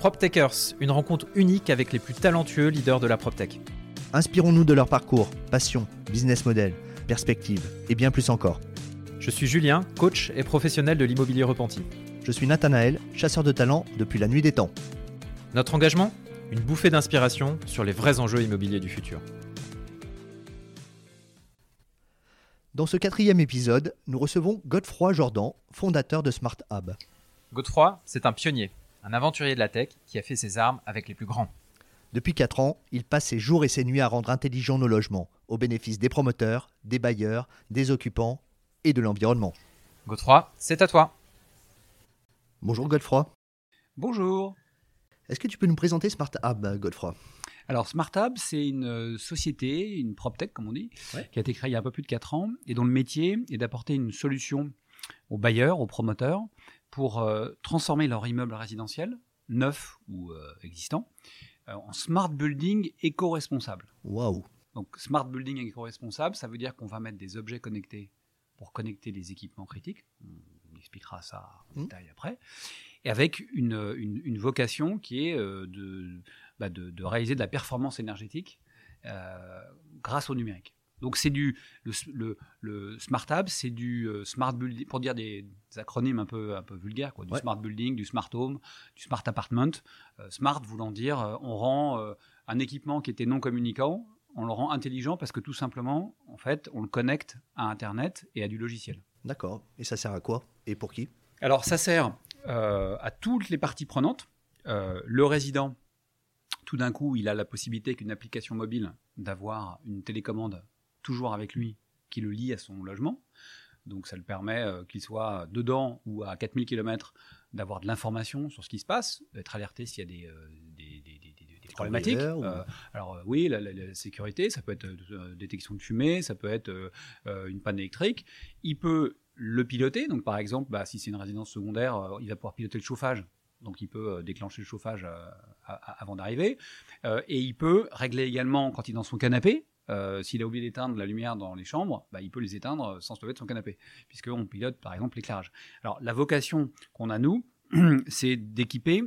PropTechers, une rencontre unique avec les plus talentueux leaders de la PropTech. Inspirons-nous de leur parcours, passion, business model, perspective et bien plus encore. Je suis Julien, coach et professionnel de l'immobilier repenti. Je suis Nathanaël, chasseur de talent depuis la nuit des temps. Notre engagement Une bouffée d'inspiration sur les vrais enjeux immobiliers du futur. Dans ce quatrième épisode, nous recevons Godefroy Jordan, fondateur de Smart Hub. Godefroy, c'est un pionnier, un aventurier de la tech qui a fait ses armes avec les plus grands. Depuis 4 ans, il passe ses jours et ses nuits à rendre intelligents nos logements, au bénéfice des promoteurs, des bailleurs, des occupants et de l'environnement. Godefroy, c'est à toi. Bonjour Godefroy. Bonjour. Est-ce que tu peux nous présenter Smart Hub, Godefroy? Alors, Smart Hub, c'est une euh, société, une PropTech, comme on dit, Ouais. qui a été créée il y a un peu plus de 4 ans et dont le métier est d'apporter une solution aux bailleurs, aux promoteurs, pour euh, transformer leur immeuble résidentiel, neuf ou euh, existant, euh, en smart building éco-responsable. Waouh Donc, smart building éco-responsable, ça veut dire qu'on va mettre des objets connectés pour connecter les équipements critiques. On expliquera ça en Mhm. détail après. Et avec une, une- une vocation qui est de, bah, de, de réaliser de la performance énergétique grâce au numérique. Donc c'est du le, le, le smart hub, c'est du euh, smart building pour dire des, des acronymes un peu un peu vulgaires quoi, du Ouais. smart building, du smart home, du smart apartment. Euh, smart voulant dire euh, on rend euh, un équipement qui était non communicant, on le rend intelligent parce que tout simplement en fait on le connecte à internet et à du logiciel. D'accord. Et ça sert à quoi? Et pour qui? Alors, ça sert à toutes les parties prenantes. Le résident, tout d'un coup, il a la possibilité qu'une application mobile d'avoir une télécommande toujours avec lui qui le lie à son logement. Donc, ça le permet euh, qu'il soit dedans ou à 4000 km d'avoir de l'information sur ce qui se passe, d'être alerté s'il y a des, euh, des, des- des- des- des problématiques. ou- Euh, alors euh, oui, la, la- la sécurité, ça peut être détection de fumée, ça peut être une panne électrique. Il peut le piloter. Donc par exemple, bah, si c'est une résidence secondaire, il va pouvoir piloter le chauffage. Donc il peut déclencher le chauffage avant d'arriver. Et il peut régler également quand il est dans son canapé. Euh, S'il a oublié d'éteindre la lumière dans les chambres, bah, il peut les éteindre sans se lever de son canapé, puisqu'on pilote par exemple l'éclairage. Alors la vocation qu'on a nous, c'est d'équiper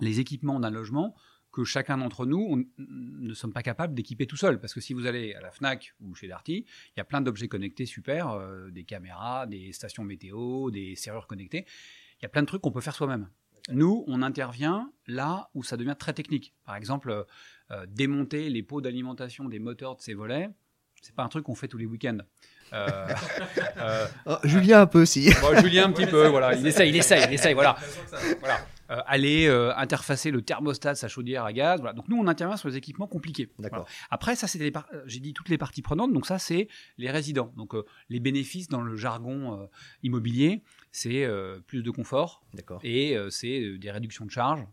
les équipements d'un logement que chacun d'entre nous ne sommes pas capables d'équiper tout seul. Parce que si vous allez à la FNAC ou chez Darty, il y a plein d'objets connectés super, euh, des caméras, des stations météo, des serrures connectées. Il y a plein de trucs qu'on peut faire soi-même. Nous, on intervient là où ça devient très technique. Par exemple, euh, démonter les pots d'alimentation des moteurs de ces volets, c'est pas un truc qu'on fait tous les week-ends. Euh, euh, Oh, Julien un peu aussi. Bon, Julien un petit peu, voilà, il essaye, il essaye, il essaye, voilà. voilà. Euh, aller euh, interfacer le thermostat de sa chaudière à gaz. Voilà. Donc nous, on intervient sur les équipements compliqués. D'accord. Voilà. Après, ça, euh, j'ai dit toutes les parties prenantes. Donc ça, c'est les résidents. Donc euh, les bénéfices dans le jargon euh, immobilier, c'est euh, plus de confort D'accord. et euh, c'est euh, des réductions de charges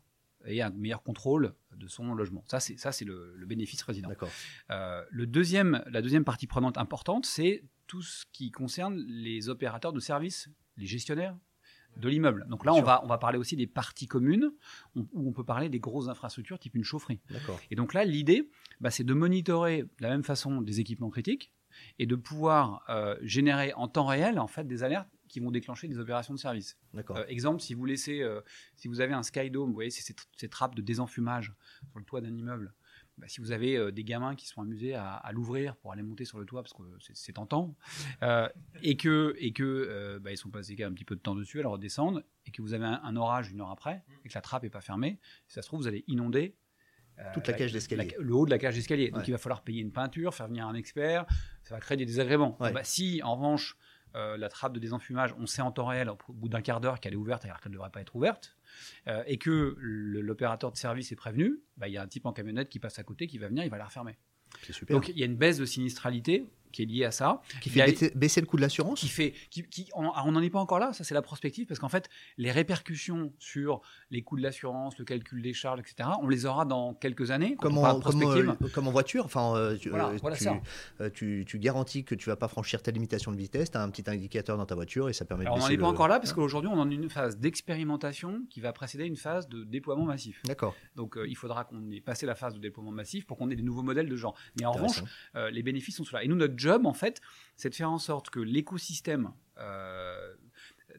et un meilleur contrôle de son logement. Ça, c'est ça, c'est le, le bénéfice résident. D'accord. Euh, le deuxième, la deuxième partie prenante importante, c'est tout ce qui concerne les opérateurs de services, les gestionnaires de l'immeuble. Donc là, on va, on va parler aussi des parties communes, on- où on peut parler des grosses infrastructures, type une chaufferie. D'accord. Et donc là, l'idée, bah, c'est de monitorer de la même façon des équipements critiques et de pouvoir euh, générer en temps réel en fait des alertes qui vont déclencher des opérations de service. Euh, exemple, si vous laissez, euh, si vous avez un skydome, vous voyez, c'est ces, ces trappes de désenfumage sur le toit d'un immeuble. Bah, si vous avez euh, des gamins qui sont amusés à, à l'ouvrir pour aller monter sur le toit parce que c'est- tentant, euh, et que et que bah, ils sont passés un petit peu de temps dessus, alors redescendre, et que vous avez un, un orage une heure après et que la trappe est pas fermée, si ça se trouve vous allez inonder Toute la cage d'escalier. le haut de la cage d'escalier. Donc il va falloir payer une peinture, faire venir un expert, ça va créer des désagréments. Ouais. Bah, si en revanche euh, la trappe de désenfumage, on sait en temps réel, au bout d'un quart d'heure, qu'elle est ouverte alors qu'elle ne devrait pas être ouverte, euh, et que l'opérateur de service est prévenu, bah, il y a un type en camionnette qui passe à côté, qui va venir, il va la refermer. Super. Donc il y a une baisse de sinistralité qui est liée à ça, qui a- fait baisser, baisser le coût de l'assurance qui fait, qui, qui- on ah, n'en est pas encore là, ça c'est la prospective, parce qu'en fait, les répercussions sur les coûts de l'assurance, le calcul des charges, etc., on les aura dans quelques années. comme on comme, euh, comme en voiture, enfin, euh, Voilà, euh, voilà tu, tu- tu garantis que tu vas pas franchir ta limitation de vitesse, tu as un petit indicateur dans ta voiture et ça permet Alors, de on n'en est pas encore là, parce qu'aujourd'hui, on est en une phase d'expérimentation qui va précéder une phase de déploiement massif. D'accord. Donc, il faudra qu'on ait passé la phase de déploiement massif pour qu'on ait des nouveaux modèles de genre. Mais en revanche, les bénéfices sont ceux-là. Et nous, notre job, en fait, c'est de faire en sorte que l'écosystème euh,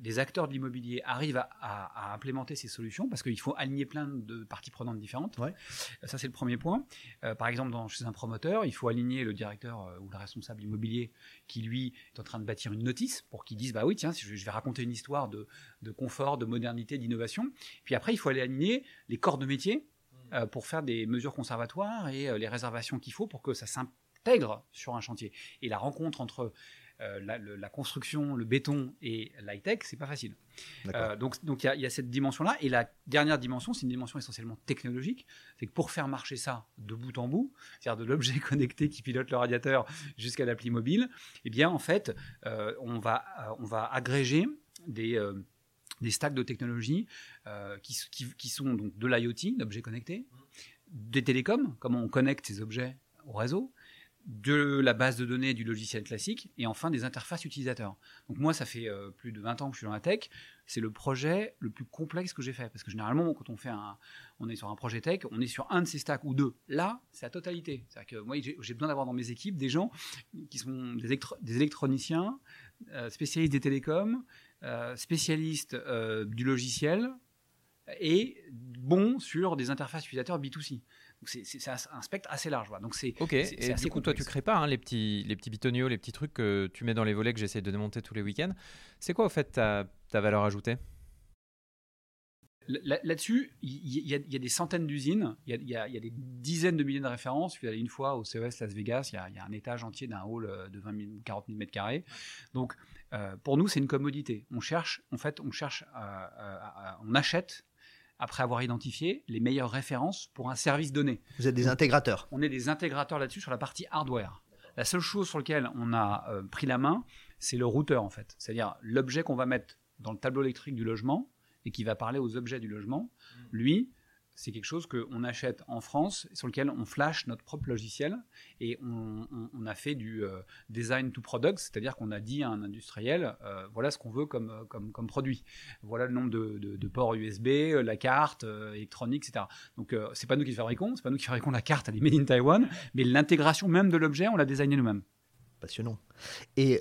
des acteurs de l'immobilier arrivent à, à- à implémenter ces solutions, parce qu'il faut aligner plein de parties prenantes différentes. Ouais. Ça, c'est le premier point. Euh, par exemple, dans, chez un promoteur, il faut aligner le directeur euh, ou le responsable immobilier qui, lui, est en train de bâtir une notice pour qu'il dise, bah oui, tiens, je, je vais raconter une histoire de, de confort, de modernité, d'innovation. Puis après, il faut aller aligner les corps de métier euh, pour faire des mesures conservatoires et les réservations qu'il faut pour que ça sur un chantier. Et la rencontre entre euh, la, le- la construction, le béton et l'high-tech, c'est pas facile. Euh, donc donc il y, a- il y a cette dimension-là. Et la dernière dimension, c'est une dimension essentiellement technologique. C'est que pour faire marcher ça de bout en bout, c'est-à-dire de l'objet connecté qui pilote le radiateur jusqu'à l'appli mobile, eh bien en fait, euh, on, va, euh, on va agréger des... des stacks de technologies euh, qui- qui sont donc de l'IoT, d'objets connectés, des télécoms, comment on connecte ces objets au réseau, de la base de données du logiciel classique, et enfin des interfaces utilisateurs. Donc moi, ça fait euh, plus de 20 ans que je suis dans la tech, c'est le projet le plus complexe que j'ai fait, parce que généralement, quand on fait un, on est sur un projet tech, on est sur un de ces stacks ou deux. Là, c'est la totalité. C'est-à-dire que moi, j'ai besoin d'avoir dans mes équipes des gens qui sont des, électro- des électroniciens, euh, spécialistes des télécoms, euh, spécialistes du logiciel et bons sur des interfaces utilisateurs B2C. C'est- un spectre assez large. voilà. Donc c'est Ok, et assez du coup, toi, tu crées pas hein, les, petits, les petits bitonios, les petits trucs que tu mets dans les volets que j'essaie de démonter tous les week-ends. C'est quoi, au fait, ta, ta valeur ajoutée? Là- Là-dessus, il y, y a- il y a des centaines d'usines, il y a, y des dizaines de milliers de références. Je suis allé une fois au CES Las Vegas, il y a, il y a un étage entier d'un hall euh, de 20 000, 40 000 mètres carrés. Donc, euh, pour nous, c'est une commodité. On cherche, en fait, on cherche, à- à- à- on achète après avoir identifié les meilleures références pour un service donné. Vous êtes des intégrateurs. On est des intégrateurs là-dessus sur la partie hardware. La seule chose sur laquelle on a euh, pris la main, c'est le routeur en fait. C'est-à-dire l'objet qu'on va mettre dans le tableau électrique du logement et qui va parler aux objets du logement. Lui, c'est quelque chose qu'on achète en France, sur lequel on flash notre propre logiciel et on, a fait du euh, design to product, c'est-à-dire qu'on a dit à un industriel, euh, voilà ce qu'on veut comme, euh, comme, comme produit. Voilà le nombre de, ports USB, la carte électronique, etc. Donc c'est pas nous qui le fabriquons, c'est pas nous qui fabriquons la carte, elle est made in Taiwan, mais l'intégration même de l'objet, on l'a designé nous-mêmes. Passionnant. Et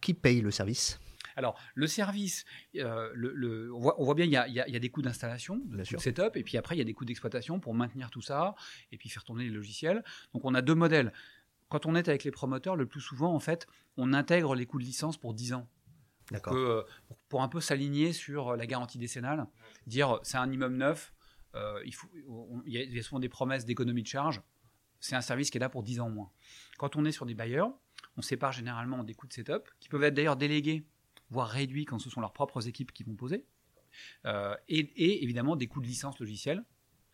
qui paye le service? Alors, le service, euh, le, le- on, voit, on voit bien, il y a, il y des coûts d'installation, de setup, et puis après, il y a des coûts d'exploitation pour maintenir tout ça, et puis faire tourner les logiciels. Donc, on a deux modèles. Quand on est avec les promoteurs, le plus souvent, en fait, on intègre les coûts de licence pour 10 ans. D'accord. Que, euh, pour, pour un peu s'aligner sur la garantie décennale, dire c'est un immeuble neuf, euh, il, faut, on- il y a- il y a souvent des promesses d'économie de charge, c'est un service qui est là pour 10 ans au moins. Quand on est sur des bailleurs, on sépare généralement des coûts de setup, qui peuvent être d'ailleurs délégués, voire réduits quand ce sont leurs propres équipes qui vont poser, Euh, et, et évidemment des coûts de licence logicielle,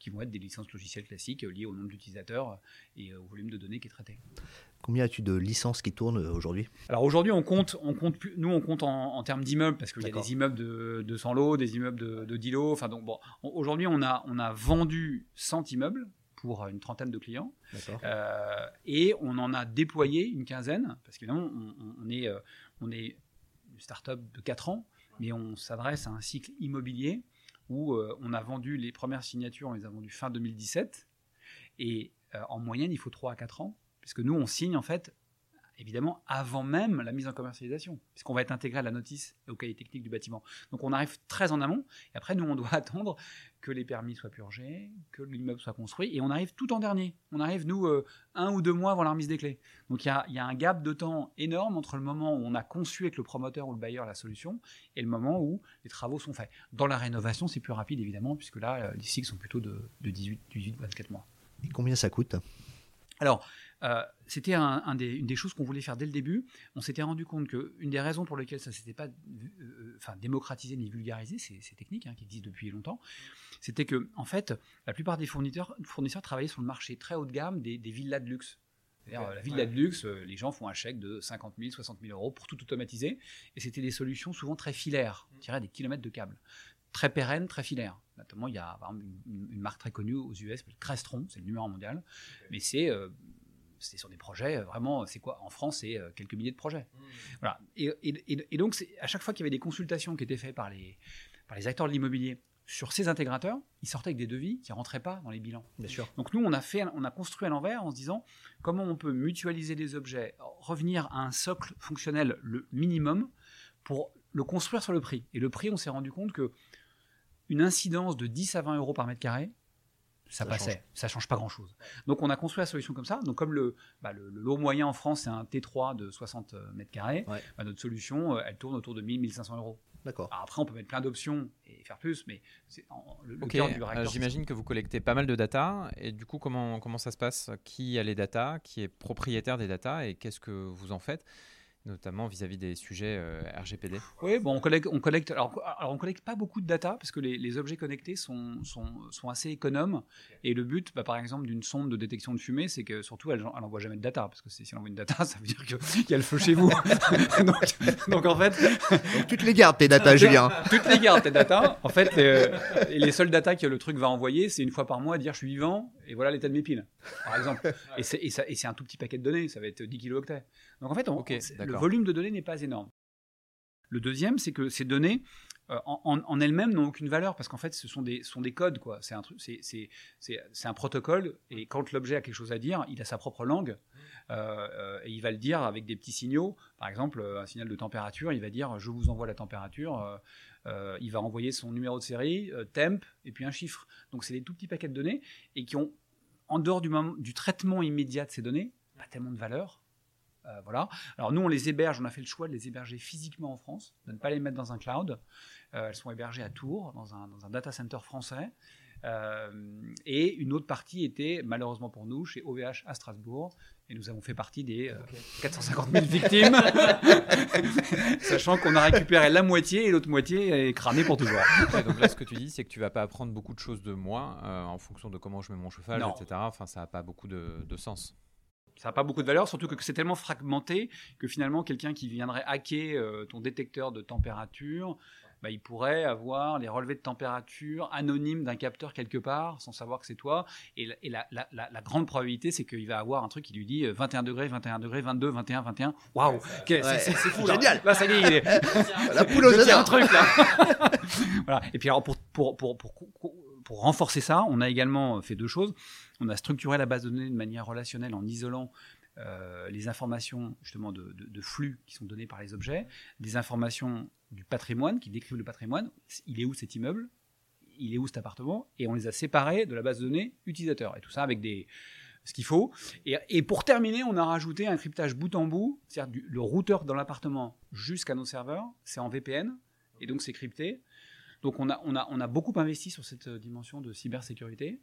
qui vont être des licences logicielles classiques euh, liées au nombre d'utilisateurs et euh, au volume de données qui est traité. Combien as-tu de licences qui tournent aujourd'hui? Alors aujourd'hui, on compte, on compte nous on compte en, en termes d'immeubles parce qu'il y a des immeubles de, de 100 lots, des immeubles de, de 10 lots. Enfin donc bon, on- aujourd'hui on a, on a vendu 100 immeubles pour une trentaine de clients euh, et on en a déployé une quinzaine parce qu'évidemment on, on- est, on est une start-up de 4 ans, mais on s'adresse à un cycle immobilier où euh, on a vendu les premières signatures, on les a vendues fin 2017 et euh, en moyenne il faut 3 à 4 ans puisque nous on signe en fait évidemment avant même la mise en commercialisation, puisqu'on va être intégré à la notice et au cahier technique du bâtiment. Donc on arrive très en amont, et après nous on doit attendre que les permis soient purgés, que l'immeuble soit construit, et on arrive tout en dernier. On arrive nous euh, un ou deux mois avant la remise des clés. Donc il y a, il y a un gap de temps énorme entre le moment où on a conçu avec le promoteur ou le bailleur la solution et le moment où les travaux sont faits. Dans la rénovation c'est plus rapide évidemment, puisque là euh, les cycles sont plutôt de, de 18, 18, 24 mois. Et combien ça coûte? Alors, euh, c'était un, un des- une des choses qu'on voulait faire dès le début. On s'était rendu compte qu'une des raisons pour lesquelles ça ne s'était pas euh, enfin, démocratisé ni vulgarisé, ces, ces techniques hein, qui existent depuis longtemps, c'était que, en fait, la plupart des fournisseurs, fournisseurs travaillaient sur le marché très haut de gamme des, des villas de luxe. Euh, la villa de luxe, les gens font un chèque de 50 000, 60 000 euros pour tout automatiser. Et c'était des solutions souvent très filaires, on dirait des kilomètres de câbles. Très pérennes, très filaires. Notamment, il y a par exemple, une, une marque très connue aux US, Crestron, c'est le numéro mondial. Mais c'est euh, c'est sur des projets euh, vraiment, c'est quoi En France, c'est euh, quelques milliers de projets. Voilà. Et, et- et- et donc, à chaque fois qu'il y avait des consultations qui étaient faites par les, par les acteurs de l'immobilier sur ces intégrateurs, ils sortaient avec des devis qui ne rentraient pas dans les bilans. Bien sûr. Donc nous, on a, fait, on a construit à l'envers en se disant comment on peut mutualiser des objets, revenir à un socle fonctionnel le minimum pour le construire sur le prix. Et le prix, on s'est rendu compte que une incidence de 10 à 20 euros par mètre carré, ça, Ça passait, change. ça change pas grand-chose. Donc on a construit la solution comme ça. Donc comme le, bah, le, le lot moyen en France, c'est un T3 de 60 mètres carrés, Ouais. bah, notre solution, euh, elle tourne autour de 1000-1500 euros. D'accord. Alors après, on peut mettre plein d'options et faire plus, mais c'est en- le, le cœur du euh, réacteur. j'imagine que vous collectez pas mal de data. Et du coup, comment, comment ça se passe? Qui a les data? Qui est propriétaire des data? Et qu'est-ce que vous en faites? Notamment vis-à-vis des sujets euh, RGPD. Oui, bon, on collecte, on collecte. Alors, alors, on collecte pas beaucoup de data parce que les, les objets connectés sont, sont, sont assez économes. Et le but, bah, par exemple, d'une sonde de détection de fumée, c'est que surtout, elle, elle envoie jamais de data parce que si elle envoie une data, ça veut dire qu'il y a le feu chez vous. donc, donc, en fait, Donc tu te les gardes tes datas, Julien. toutes les gardes tes data. En fait, euh, et les seules data que le truc va envoyer, c'est une fois par mois dire je suis vivant et voilà l'état de mes piles, par exemple. Et c'est un tout petit paquet de données, ça va être 10 kilooctets. Donc en fait, on- le volume de données n'est pas énorme. Le deuxième, c'est que ces données euh, en, elles-mêmes n'ont aucune valeur parce qu'en fait, ce sont des, sont des codes. quoi. C'est un, truc- c'est- un protocole et quand l'objet a quelque chose à dire, il a sa propre langue et il va le dire avec des petits signaux. Par exemple, euh, un signal de température, il va dire je vous envoie la température. euh, euh, il va envoyer son numéro de série, euh, temp et puis un chiffre. Donc c'est des tout petits paquets de données et qui ont, en dehors du, traitement immédiat de ces données, pas tellement de valeur. Euh, voilà. Alors nous, on les héberge, on a fait le choix de les héberger physiquement en France, de ne pas les mettre dans un cloud. Euh, elles sont hébergées à Tours, dans un, data center français. Euh, et une autre partie était, malheureusement pour nous, chez OVH à Strasbourg. Et nous avons fait partie des euh, 450 000 victimes, sachant qu'on a récupéré la moitié et l'autre moitié est cramée pour toujours. Ouais, donc là, ce que tu dis, c'est que tu vas pas apprendre beaucoup de choses de moi euh, en fonction de comment je mets mon chauffage, Non. etc. Enfin, ça n'a pas beaucoup de, de sens. Ça n'a pas beaucoup de valeur, surtout que c'est tellement fragmenté que finalement, quelqu'un qui viendrait hacker euh, ton détecteur de température, bah, il pourrait avoir les relevés de température anonymes d'un capteur quelque part, sans savoir que c'est toi. Et, la, et la- la- la- la grande probabilité, c'est qu'il va avoir un truc qui lui dit euh, 21 degrés, 21 degrés, 22, 21, 21. Waouh, Ok, c'est- c'est c'est fou. là. Génial. Là, ça y est, il est, La poule aux tiens un truc là. voilà. Et puis alors pour, pour, pour, pour, pour renforcer ça, on a également fait deux choses. On a structuré la base de données de manière relationnelle en isolant euh, les informations justement de, flux qui sont donnés par les objets, des informations du patrimoine qui décrivent le patrimoine. Il est où cet immeuble? Il est où cet appartement? Et on les a séparés de la base de données utilisateur. Et tout ça avec des ce qu'il faut. Et, et pour terminer, on a rajouté un cryptage bout en bout, c'est-à-dire le routeur dans l'appartement jusqu'à nos serveurs, c'est en VPN, et donc c'est crypté. Donc on a, on, a, on a beaucoup investi sur cette euh, dimension de cybersécurité.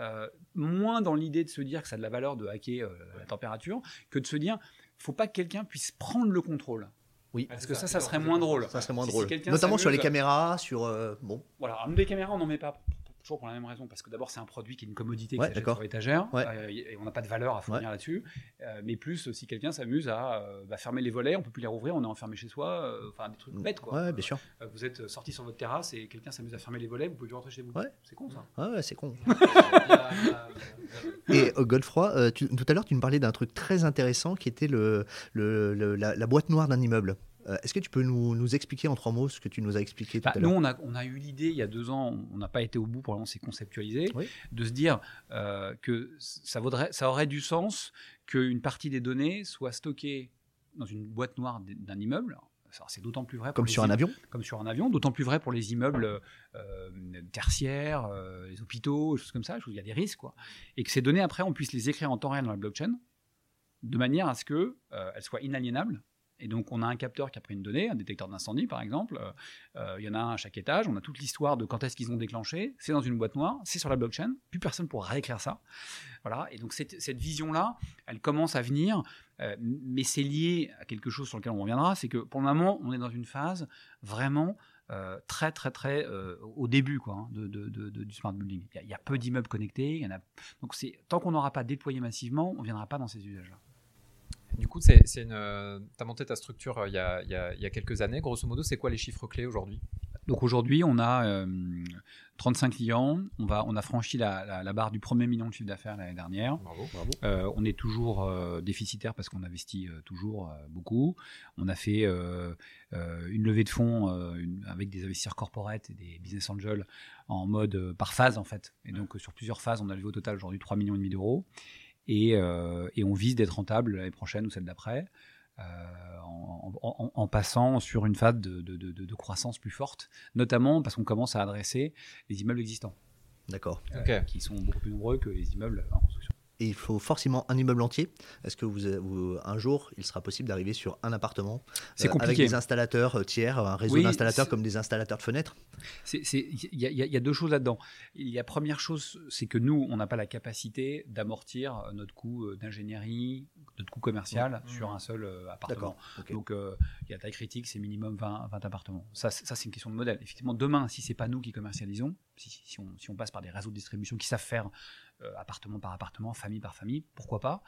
Euh, moins dans l'idée de se dire que ça a de la valeur de hacker euh, la température, que de se dire faut pas que quelqu'un puisse prendre le contrôle. Oui. Parce que ça, ça serait moins drôle. Ça serait moins Si- drôle. Notamment sur les caméras, sur. euh, bon. Voilà, les caméras, on n'en met pas toujours pour la même raison, parce que d'abord c'est un produit qui est une commodité qui Ouais, s'achète d'accord. sur l'étagère, Ouais. euh, et on n'a pas de valeur à fournir là-dessus. Euh, mais plus, si quelqu'un s'amuse à euh, bah, fermer les volets, on peut plus les rouvrir, on est enfermé chez soi, enfin des trucs bêtes quoi. Ouais, bien sûr. Vous êtes sorti sur votre terrasse et quelqu'un s'amuse à fermer les volets, vous pouvez plus rentrer chez vous. Ouais. C'est con ça. Ouais, c'est con. Et Godefroy, tu- tout à l'heure, tu me parlais d'un truc très intéressant qui était le, le- le- la, la boîte noire d'un immeuble. Euh, Est-ce que tu peux nous, nous expliquer en trois mots ce que tu nous as expliqué tout Bah, à nous, l'heure on a, on a eu l'idée il y a deux ans, on n'a pas été au bout, pour moment c'est conceptualisé, Oui. de se dire euh, que ça, vaudrait, ça aurait du sens qu'une partie des données soit stockée dans une boîte noire d'un immeuble. C'est d'autant plus vrai pour Comme les sur un avion comme sur un avion, d'autant plus vrai pour les immeubles euh, tertiaires, euh, les hôpitaux, choses comme ça, il y a des risques. Quoi. Et que ces données, après, on puisse les écrire en temps réel dans la blockchain, de manière à ce qu'elles soient inaliénables. Et donc, on a un capteur qui a pris une donnée, un détecteur d'incendie, par exemple. Euh, euh, Il y en a un à chaque étage. On a toute l'histoire de quand est-ce qu'ils ont déclenché. C'est dans une boîte noire, c'est sur la blockchain. Plus personne pourra réécrire ça. Voilà. Et donc, cette, vision-là, elle commence à venir. Euh, mais c'est lié à quelque chose sur lequel on reviendra. C'est que pour le moment, on est dans une phase vraiment très, très, très au début quoi, hein, du smart building. Il y a, peu d'immeubles connectés. Il y. Donc, tant qu'on n'aura pas déployé massivement, on ne viendra pas dans ces usages-là. Du coup, c'est, c'est une, euh, t'as monté ta structure euh, il y, a, il y a- il y a quelques années. Grosso modo, c'est quoi les chiffres clés aujourd'hui? Donc aujourd'hui, on a euh, 35 clients. On, va, on a franchi la, la- la barre du premier million de chiffre d'affaires l'année dernière. Bravo. Euh, on est toujours euh, déficitaire parce qu'on investit euh, toujours euh, beaucoup. On a fait euh, euh, une levée de fonds euh, une- avec des investisseurs corporate et des business angels en mode euh, par phase en fait. Et donc euh, sur plusieurs phases, on a levé au total aujourd'hui 3 millions et demi d'euros. Et, euh, et on vise d'être rentable l'année prochaine ou celle d'après. en, passant sur une phase de, de, croissance plus forte, notamment parce qu'on commence à adresser les immeubles existants. D'accord. Qui sont beaucoup plus nombreux que les immeubles en construction et il faut forcément un immeuble entier. Est-ce que vous, un jour, il sera possible d'arriver sur un appartement euh, avec des installateurs euh, tiers, un réseau d'installateurs comme des installateurs de fenêtres? Il y, y, a deux choses là-dedans. La première chose, c'est que nous, on n'a pas la capacité d'amortir notre coût euh, d'ingénierie, notre coût commercial mmh. sur un seul appartement. Donc, il y a taille critique, c'est minimum 20, 20 appartements. Ça, ça c'est une question de modèle. Effectivement, demain, si c'est pas nous qui commercialisons, si, si, on, si, on, passe par des réseaux de distribution qui savent faire euh, appartement par appartement, famille par famille, pourquoi pas.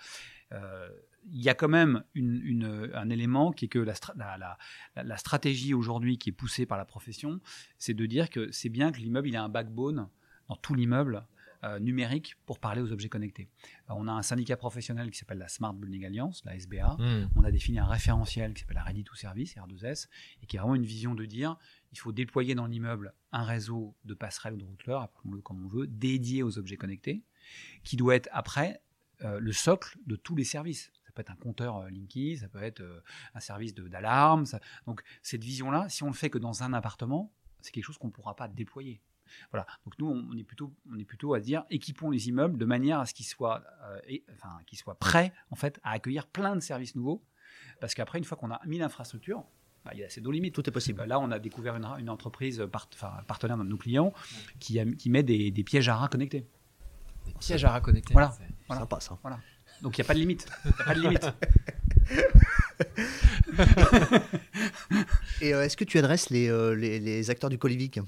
Euh, il y a quand même une, un élément qui est que la, la, la, stratégie aujourd'hui qui est poussée par la profession, c'est de dire que c'est bien que l'immeuble il a un backbone dans tout l'immeuble euh, numérique pour parler aux objets connectés. on a un syndicat professionnel qui s'appelle la Smart Building Alliance, la SBA. Hmm. On a défini un référentiel qui s'appelle la Ready to Service, R2S, et qui est vraiment une vision de dire il faut déployer dans l'immeuble un réseau de passerelles ou de routleurs, appelons-le comme on veut, dédié aux objets connectés qui doit être après euh, le socle de tous les services. Ça peut être un compteur euh, Linky, ça peut être euh, un service d'alarme. Donc cette vision-là, si on le fait que dans un appartement, c'est quelque chose qu'on ne pourra pas déployer. Voilà. Donc nous, on est plutôt, on est plutôt à dire équipons les immeubles de manière à ce qu'ils soient, enfin, qu'ils soient prêts en fait à accueillir plein de services nouveaux. Parce qu'après, une fois qu'on a mis l'infrastructure, bah, c'est nos limites. Tout est possible. Là, on a découvert une, entreprise partenaire de nos clients qui, qui met des, des pièges à rats connectés. Des pièges à reconnecter. Voilà. voilà. Sympa ça. Voilà. Donc il n'y a pas de limite. Y a pas de limite. Et euh, est-ce que tu adresses les, euh, les, les acteurs du co-living?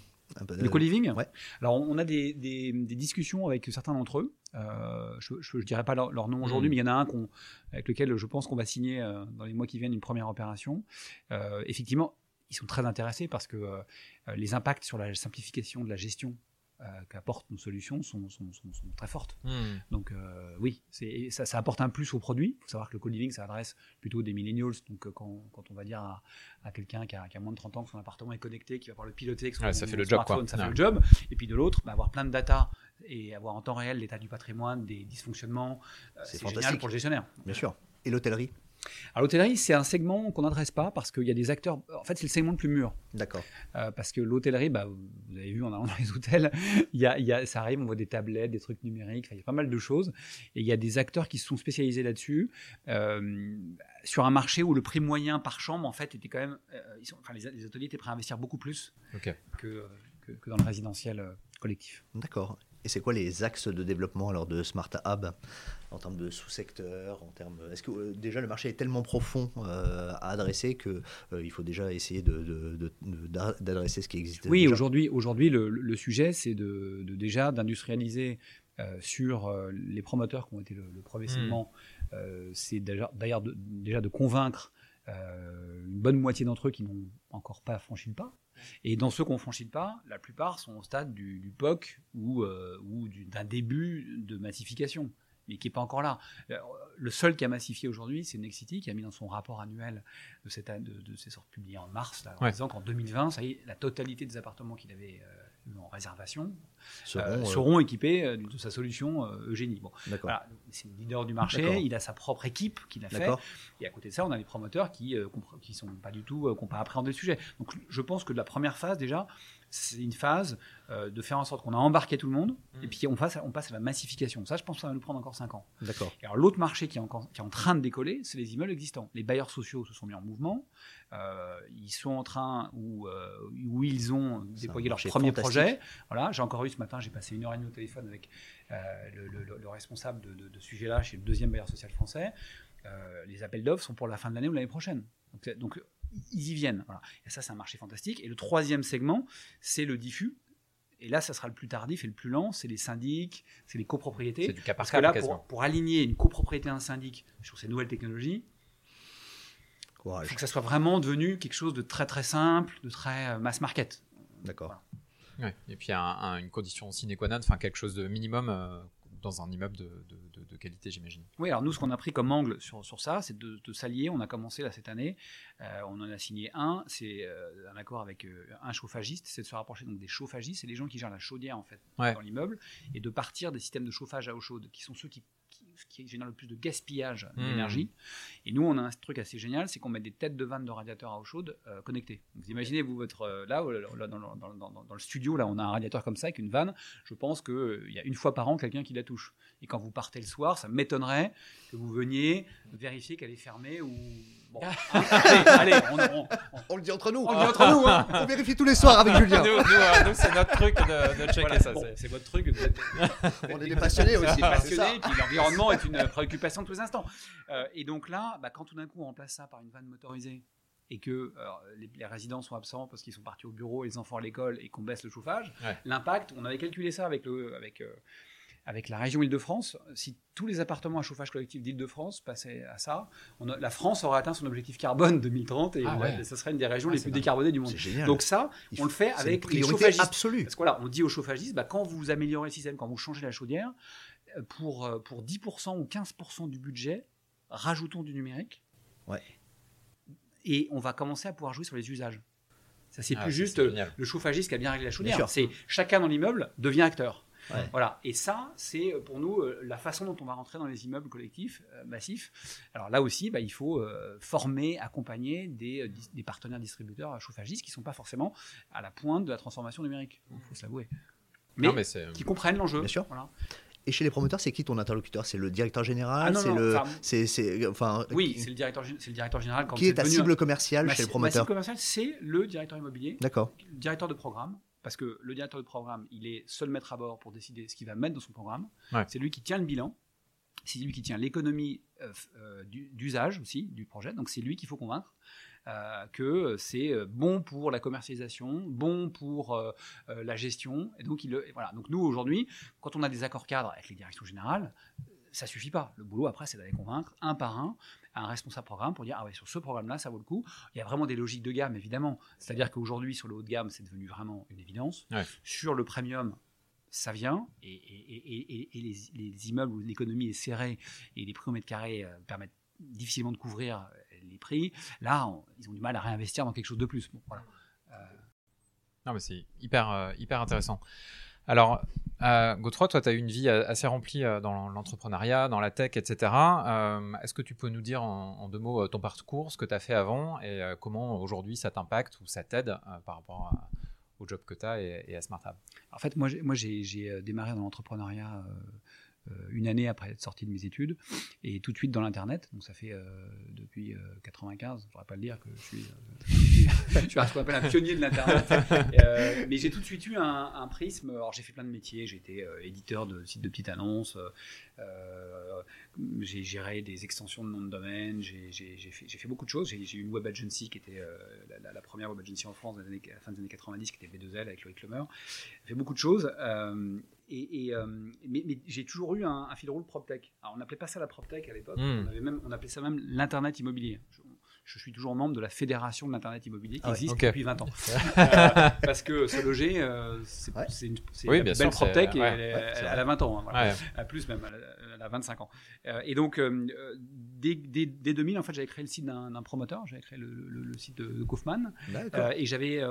Le co-living? ouais. Alors on a des, des, des, discussions avec certains d'entre eux. Euh, je ne dirais pas leur, nom aujourd'hui, hmm. mais il y en a un avec lequel je pense qu'on va signer dans les mois qui viennent une première opération. effectivement, ils sont très intéressés parce que les impacts sur la simplification de la gestion euh, qu'apportent nos solutions sont, sont, sont, très fortes. Hmm. Donc euh, oui, ça, ça, apporte un plus au produit. Il faut savoir que le co-living, ça adresse plutôt des millennials. Donc euh, quand, quand, on va dire à, à quelqu'un qui, qui a, moins de 30 ans que son appartement est connecté, qui va pouvoir le piloter ça fait le job, quoi. ça fait le job. Et puis de l'autre, bah, avoir plein de data et avoir en temps réel l'état du patrimoine, des dysfonctionnements, c'est génial pour le gestionnaire. Bien sûr. Et l'hôtellerie? Alors l'hôtellerie, c'est un segment qu'on n'adresse pas parce qu'il y a des acteurs. En fait, c'est le segment le plus mûr. D'accord. Euh, parce que l'hôtellerie, bah, vous avez vu en allant dans les hôtels, il y a, il y a, ça arrive, on voit des tablettes, des trucs numériques, il y a pas mal de choses. Et il y a des acteurs qui se sont spécialisés là-dessus. Euh, sur un marché où le prix moyen par chambre, en fait, était quand même. Euh, ils sont, enfin, les, hôteliers étaient prêts à investir beaucoup plus que, que, que, dans le résidentiel collectif. D'accord. Et c'est quoi les axes de développement alors de Smart Hub en termes de sous-secteurs en termes Est-ce que euh, déjà le marché est tellement profond euh, à adresser que euh, il faut déjà essayer d'adresser de, ce qui existe Oui, aujourd'hui, aujourd'hui le, sujet c'est de, déjà d'industrialiser sur les promoteurs qui ont été le, premier hmm. segment. c'est d'ailleurs déjà de convaincre une bonne moitié d'entre eux qui n'ont encore pas franchi le pas. Et dans ceux qu'on franchit pas, la plupart sont au stade du, POC ou, euh, ou d'un début de massification, mais qui n'est pas encore là. Euh, le seul qui a massifié aujourd'hui, c'est Nexity, qui a mis dans son rapport annuel de, cette, de, de ces sortes publiés en mars, là, en disant qu'en 2020, ça y est, la totalité des appartements qu'il avait euh, en réservation seront, équipés de sa solution Eugénie. Bon, c'est le leader du marché, il a sa propre équipe qu'il a fait. Et à côté de ça, on a les promoteurs qui ne qui sont pas du tout, qui n'ont pas appréhendé le sujet. Donc je pense que la première phase déjà, c'est une phase euh, de faire en sorte qu'on a embarqué tout le monde mm. et puis on passe, on passe à la massification. Ça, je pense que ça va nous prendre encore 5 ans. D'accord. Alors l'autre marché qui est, encore, qui est en train de décoller, c'est les immeubles existants. Les bailleurs sociaux se sont mis en mouvement. Euh, ils sont en train où, euh, où ils ont déployé leur premier projet. Voilà, j'ai encore eu ce matin, j'ai passé une heure et demie au téléphone avec le, responsable de, ce sujet-là chez le deuxième bailleur social français. les appels d'offres sont pour la fin de l'année ou l'année prochaine. Donc, donc ils y viennent. Et ça, c'est un marché fantastique. Et le troisième segment, c'est le diffus. Et là, ça sera le plus tardif et le plus lent, c'est les syndics, c'est les copropriétés. C'est du cas Parce que là, pour, aligner une copropriété à un syndic sur ces nouvelles technologies, il faut que ça soit vraiment devenu quelque chose de très très simple, de très euh, mass market. D'accord. Et puis une condition sine qua non, enfin quelque chose de minimum euh, dans un immeuble de, qualité, j'imagine. Oui, alors nous, ce qu'on a pris comme angle sur, sur ça, c'est de, s'allier. On a commencé là cette année, euh, on en a signé un, c'est euh, un accord avec euh, un chauffagiste, c'est de se rapprocher donc des chauffagistes, c'est les gens qui gèrent la chaudière en fait dans l'immeuble, et de partir des systèmes de chauffage à eau chaude, qui sont ceux qui ce qui génère le plus de gaspillage Mmh. d'énergie. Et nous, on a un truc assez génial, c'est qu'on met des têtes de vannes de radiateurs à eau chaude euh, connectées. Vous imaginez, vous, votre, euh, là, euh, là, dans, le- dans le- dans- dans le studio, là, on a un radiateur comme ça, avec une vanne. Je pense qu'il y a une fois par an quelqu'un qui la touche. Et quand vous partez le soir, ça m'étonnerait que vous veniez vérifier qu'elle est fermée ou... Bon, hein, allez, allez, on, on- On le dit entre nous. on le dit entre nous. Hein. On vérifie tous les soirs avec Julien. nous, euh, nous, c'est notre truc de, de checker Voilà, ça. bon, c'est- votre truc. Vous êtes, On est des passionnés aussi. c'est ça. passionné, et puis l'environnement est une préoccupation de tous les instants. Euh, et donc là, bah, quand tout d'un coup on remplace ça par une vanne motorisée et que alors, les, les résidents sont absents parce qu'ils sont partis au bureau, les enfants à l'école et qu'on baisse le chauffage, Ouais. l'impact, on avait calculé ça avec, le, avec, euh, avec la région Île-de-France. Si tous les appartements à chauffage collectif d'Île-de-France passaient à ça, on a- la France aurait atteint son objectif carbone 2030 et Ah ouais. ce serait une des régions Ah, les plus décarbonées du monde. Donc ça, on le fait avec les chauffagistes. absolue. Parce que voilà, on dit aux chauffagistes, bah, quand vous améliorez le système, quand vous changez la chaudière, euh, pour, euh, pour 10% ou 15% du budget, rajoutons du numérique. Ouais. Et on va commencer à pouvoir jouer sur les usages. Ça, c'est Ah, plus ça, juste euh, le chauffagiste qui a bien réglé la chaudière. C'est chacun dans l'immeuble devient acteur. Ouais. Voilà. Et ça, c'est euh, pour nous euh, la façon dont on va rentrer dans les immeubles collectifs euh, massifs. Alors là aussi, bah, il faut euh, former, accompagner des, partenaires distributeurs à chauffagistes qui ne sont pas forcément à la pointe de la transformation numérique. Il faut se l'avouer. Mais, Non, mais c'est. qui comprennent l'enjeu. Bien sûr. Voilà. Et chez les promoteurs, c'est qui ton interlocuteur? C'est le directeur général? Ah non, C'est non, le. enfin, c'est, c'est, enfin, Oui, c'est le directeur, gé- c'est le directeur général. Quand qui est ta cible un- commerciale ma chez le ma promoteur cible commerciale, c'est le directeur immobilier, D'accord. le directeur de programme. Parce que le directeur de programme, il est seul maître à bord pour décider ce qu'il va mettre dans son programme. Ouais. C'est lui qui tient le bilan. C'est lui qui tient l'économie euh, euh, du- d'usage aussi du projet. Donc c'est lui qu'il faut convaincre euh, que c'est bon pour la commercialisation, bon pour euh, la gestion. Et donc, il, le- et voilà. donc nous, aujourd'hui, quand on a des accords cadres avec les directions générales, ça suffit pas. Le boulot après, c'est d'aller convaincre un par un un responsable programme pour dire ah ouais sur ce programme-là ça vaut le coup. Il y a vraiment des logiques de gamme évidemment. C'est-à-dire qu'aujourd'hui sur le haut de gamme c'est devenu vraiment une évidence. Ouais. Sur le premium ça vient et, et- et- et- et les, les immeubles où l'économie est serrée et les prix au mètre carré euh, permettent difficilement de couvrir euh, les prix. Là on- ils ont du mal à réinvestir dans quelque chose de plus. Bon, voilà. Non, mais c'est hyper, euh, hyper intéressant. Alors, euh, Godefroy, toi, tu as eu une vie euh, assez remplie euh, dans l'entrepreneuriat, dans la tech, etc. Est-ce que tu peux nous dire en, deux mots ton parcours, ce que tu as fait avant et comment aujourd'hui ça t'impacte ou ça t'aide par rapport au job que tu as et, à Smart Hub? En fait, moi, j'ai, démarré dans l'entrepreneuriat une année après être sorti de mes études et tout de suite dans l'internet. Donc ça fait euh, depuis euh, 95. Je ne pourrais pas le dire que je suis, euh, je suis, ce qu'on appelle un pionnier de l'internet. Euh, mais j'ai tout de suite eu un, prisme. Alors j'ai fait plein de métiers. J'ai euh, éditeur de sites de petites annonces. euh, euh, j'ai géré des extensions de nom de domaine. J'ai, fait, fait beaucoup de choses. J'ai, eu une web agency qui était euh, la, la- première web agency en France à la fin des années 90, qui était B2L avec Loïc Lemer. J'ai fait beaucoup de choses. Euh, et, et, euh, mais, mais j'ai toujours eu un, un fil rouge PropTech. Alors, on n'appelait pas ça la PropTech à l'époque. Mm. On, avait même, on appelait ça même l'Internet immobilier. Je, je suis toujours membre de la Fédération de l'Internet immobilier qui Ah ouais, existe depuis 20 ans. Euh, parce que se loger, euh, c'est Ouais. une Oui, belle PropTech et ouais, elle, a 20 ans. hein, voilà. Plus même, elle elle a 25 ans. Euh, et donc, euh, euh, dès, dès- dès 2000, en fait, j'avais créé le site d'un promoteur, j'avais créé le, le- le site de euh, et j'avais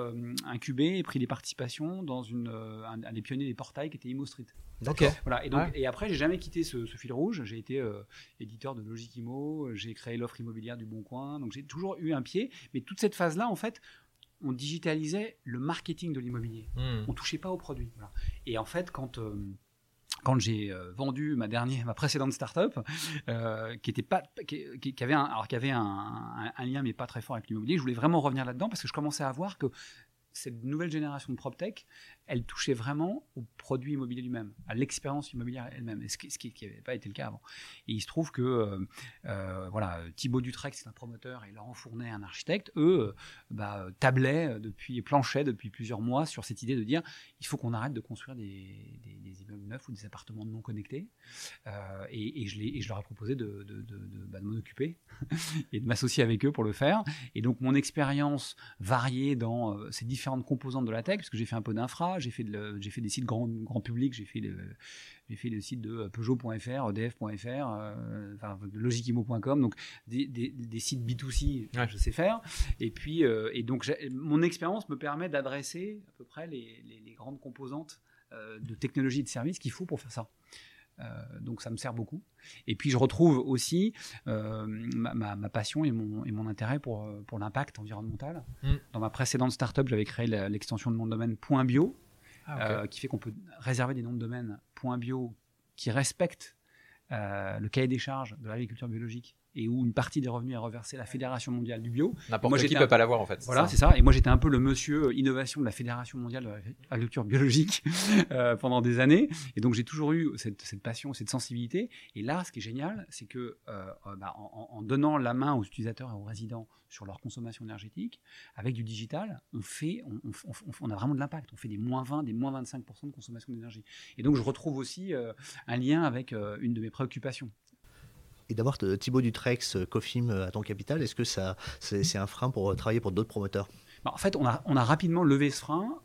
incubé et pris des participations dans une, un, un des pionniers des portails qui était Imo Street. D'accord. Voilà, et, donc, Ouais. et après, j'ai jamais quitté ce, ce fil rouge. J'ai été euh, éditeur de Logic Imo, j'ai créé l'offre immobilière du Bon Coin, donc j'ai toujours eu un pied. Mais toute cette phase-là, en fait, on digitalisait le marketing de l'immobilier Hmm. on touchait pas aux produits. voilà. Et en fait, quand euh, quand j'ai euh, vendu ma dernière, ma précédente startup, euh, qui était pas, qui, avait un, qui avait un lien mais pas très fort avec l'immobilier, je voulais vraiment revenir là-dedans parce que je commençais à voir que cette nouvelle génération de PropTech, elle touchait vraiment au produit immobilier lui-même, à l'expérience immobilière elle-même, ce qui n'avait pas été le cas avant. Et il se trouve que euh, euh, voilà, Thibaut Dutrec, c'est un promoteur, et Laurent Fournet, un architecte, eux, euh, bah, tablaient depuis, planchaient depuis plusieurs mois sur cette idée de dire il faut qu'on arrête de construire des, immeubles neufs ou des appartements non connectés. Euh, et, je leur ai proposé de, bah, m'en occuper et de m'associer avec eux pour le faire. Et donc mon expérience variée dans euh, ces différentes composantes de la tech, parce que j'ai fait un peu d'infra, j'ai fait, de le- j'ai fait des sites grand, grand public, j'ai fait, le- j'ai fait le site de Peugeot.fr, EDF.fr, euh, enfin, de donc des, des- des sites B2C, Ouais. je sais faire. Et puis, euh, et donc mon expérience me permet d'adresser à peu près les, les- les grandes composantes euh, de technologie et de services qu'il faut pour faire ça. donc ça me sert beaucoup. Et puis je retrouve aussi ma, ma, passion et mon, et mon intérêt pour, pour l'impact environnemental. Mm. Dans ma précédente startup, j'avais créé l'extension de mon domaine Bio, ah, qui fait qu'on peut réserver des noms de domaine Point Bio qui respectent le cahier des charges de l'agriculture biologique et où une partie des revenus est reversée à la Fédération mondiale du bio. N'importe qui ne peut pas l'avoir en fait. Voilà, c'est ça. Et moi j'étais un peu le monsieur innovation de la Fédération mondiale de l'agriculture biologique euh, pendant des années. Et donc j'ai toujours eu cette, cette, passion, cette sensibilité. Et là, ce qui est génial, c'est que euh, euh, bah, en, donnant la main aux utilisateurs et aux résidents sur leur consommation énergétique, avec du digital, on fait, on, on, a vraiment de l'impact. On fait des moins 20, des moins 25% de consommation d'énergie. Et donc je retrouve aussi un lien avec une de mes préoccupations, et d'avoir Thibaut Dutrex, euh, Cofim euh, à ton capital, est-ce que ça, c'est, un frein pour euh, travailler pour d'autres promoteurs? Bah, en fait, on a, on a, rapidement levé ce frein.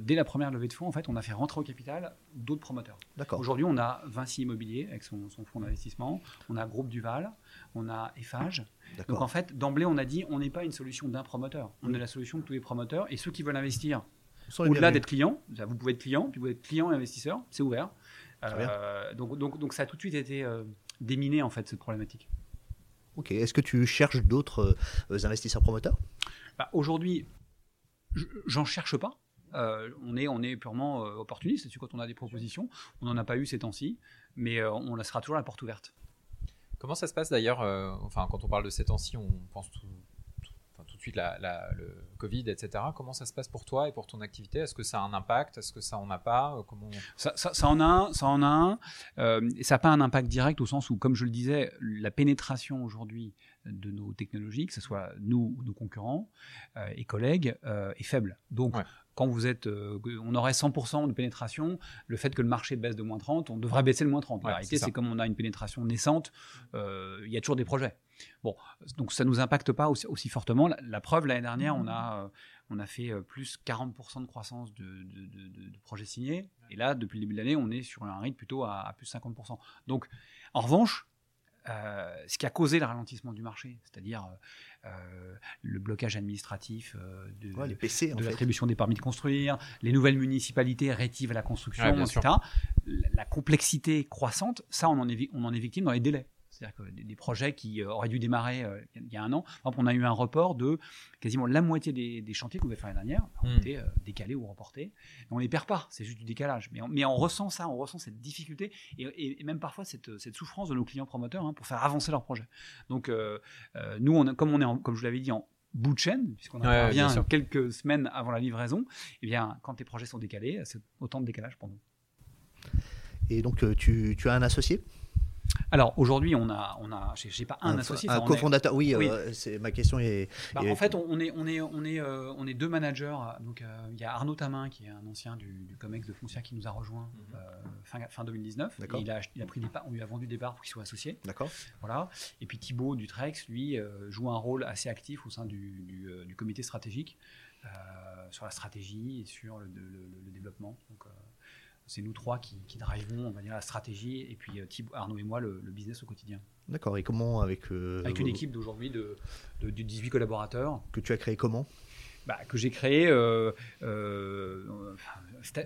dès la première levée de fonds, en fait, on a fait rentrer au capital d'autres promoteurs. D'accord. Aujourd'hui, on a Vinci Immobilier avec son, fonds d'investissement, on a Groupe Duval, on a Eiffage. Donc en fait, d'emblée, on a dit on n'est pas une solution d'un promoteur, on est la solution de tous les promoteurs. Et ceux qui veulent investir, au-delà d'être client, vous pouvez être client, puis vous pouvez être client et investisseur, c'est ouvert. donc, donc, donc, ça a tout de suite été déminer en fait cette problématique. Ok. Est-ce que tu cherches d'autres euh, investisseurs promoteurs? Bah, Aujourd'hui, j'en cherche pas. Euh, on, est, on est purement euh, opportuniste. C'est quand on a des propositions. On n'en a pas eu ces temps-ci, mais on laissera toujours la porte ouverte. Comment ça se passe d'ailleurs Enfin, quand on parle de ces temps-ci, on pense tout, la, le Covid, etc. Comment ça se passe pour toi et pour ton activité? Est-ce que ça a un impact? Est-ce que ça en a pas? Euh, Comment... Ça, en a un, ça en a un. Euh, ça n'a pas un impact direct au sens où, comme je le disais, la pénétration aujourd'hui de nos technologies, que ce soit nous ou nos concurrents euh, et collègues, est faible. Donc, quand vous êtes, on aurait 100% de pénétration, le fait que le marché baisse de moins 30, on devrait baisser le moins 30. la réalité, c'est comme on a une pénétration naissante, il y a toujours des projets. Bon, donc ça ne nous impacte pas aussi, fortement. La, preuve, l'année dernière, on a, euh, on a fait euh, plus 40% de croissance de, de, projets signés. Et là, depuis le début de l'année, on est sur un rythme plutôt à, plus 50%. Donc, en revanche, euh, ce qui a causé le ralentissement du marché, c'est-à-dire le blocage administratif de, l'attribution des permis de construire, les nouvelles municipalités rétives à la construction, etc. La, complexité croissante, ça, on en est, on en est victime dans les délais. C'est-à-dire que des, projets qui euh, auraient dû démarrer euh, il y a un an, on a eu un report de quasiment la moitié des, chantiers qu'on devait faire l'année dernière ont hmm. été euh, décalés ou reportés. on ne les perd pas, c'est juste du décalage. Mais on, mais on, ressent ça, on ressent cette difficulté et, même parfois cette, souffrance de nos clients promoteurs hein, pour faire avancer leur projet. Donc nous, on comme on est, comme je vous l'avais dit, en bout de chaîne, puisqu'on intervient quelques semaines avant la livraison, eh bien, quand les projets sont décalés, c'est autant de décalage pour nous. Et donc, tu, tu as un associé? Alors aujourd'hui, on a, on a, j'ai pas un, associé. Un cofondateur, oui. Euh, c'est ma question est. Bah, en fait, on est, on est, on est, euh, on est deux managers. Donc euh, il y a Arnaud Tamin qui est un ancien du, Comex de Foncia qui nous a rejoint mhm. fin, fin 2019. il a, il a pris des parts, on lui a vendu des parts pour qu'il soit associé. D'accord. Voilà. Et puis Thibaut Dutrex, lui, joue un rôle assez actif au sein du, du, comité stratégique sur la stratégie et sur le, le développement. Donc c'est nous trois qui, qui drivons, on va dire, la stratégie, et puis euh, Thibaut, Arnaud et moi, le, business au quotidien. D'accord, et comment avec... Euh, avec une équipe d'aujourd'hui de, de, 18 collaborateurs. Que tu as créé comment? Bah, que j'ai créé, euh,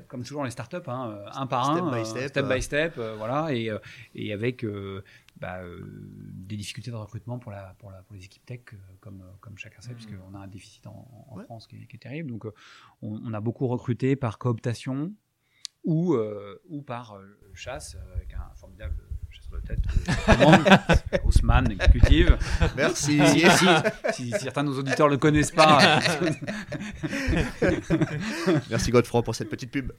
comme toujours les startups, hein, un par un, by step, step, by step voilà, et, et avec bah, des difficultés de recrutement pour, la, pour, la, pour les équipes tech, comme, comme chacun sait, mmh. puisqu'on a un déficit en, France qui est, terrible. Donc, on, on, a beaucoup recruté par cooptation, ou, euh, ou par euh, chasse euh, avec un formidable chasseur de tête, Ousmane, exécutive. Merci. Si, certains de nos auditeurs ne le connaissent pas. Merci Godefroy pour cette petite pub.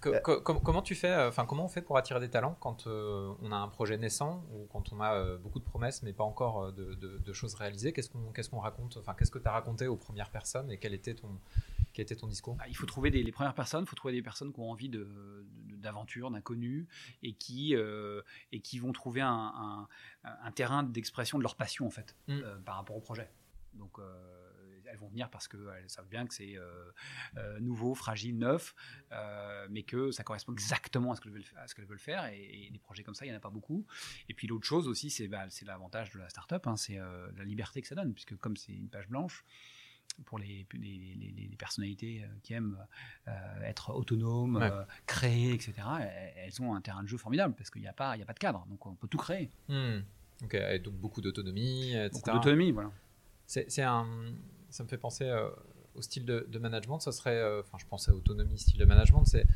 comment tu fais, enfin comment on fait pour attirer des talents quand on a un projet naissant ou quand on a beaucoup de promesses mais pas encore de, choses réalisées? Qu'est-ce qu'on qu'est-ce qu'on raconte? Enfin, qu'est-ce que tu as raconté aux premières personnes et quel était ton quel était ton discours? Bah, Il faut trouver des, les premières personnes, il faut trouver des personnes qui ont envie d'aventure, d'inconnu, et qui euh, et qui vont trouver un, terrain d'expression de leur passion en fait mm. euh, par rapport au projet. Donc euh, elles vont venir parce qu'elles savent bien que c'est nouveau, fragile, neuf, mais que ça correspond exactement à ce qu'elles veulent, veulent faire. Et, des projets comme ça, il n'y en a pas beaucoup. Et puis l'autre chose aussi, c'est bah, l'avantage de la startup, hein, c'est la liberté que ça donne, puisque comme c'est une page blanche, pour les, les, les, les, personnalités qui aiment être autonomes, Ouais. créer, etc., elles, ont un terrain de jeu formidable parce qu'il n'y a, pas- il y a pas de cadre. Donc on peut tout créer. Hmm. Et donc beaucoup d'autonomie, etc. Beaucoup d'autonomie, voilà. C'est c'est un, ça me fait penser euh, au style de, de management. Ça serait, euh, enfin, je pense à autonomie, style de management. C'est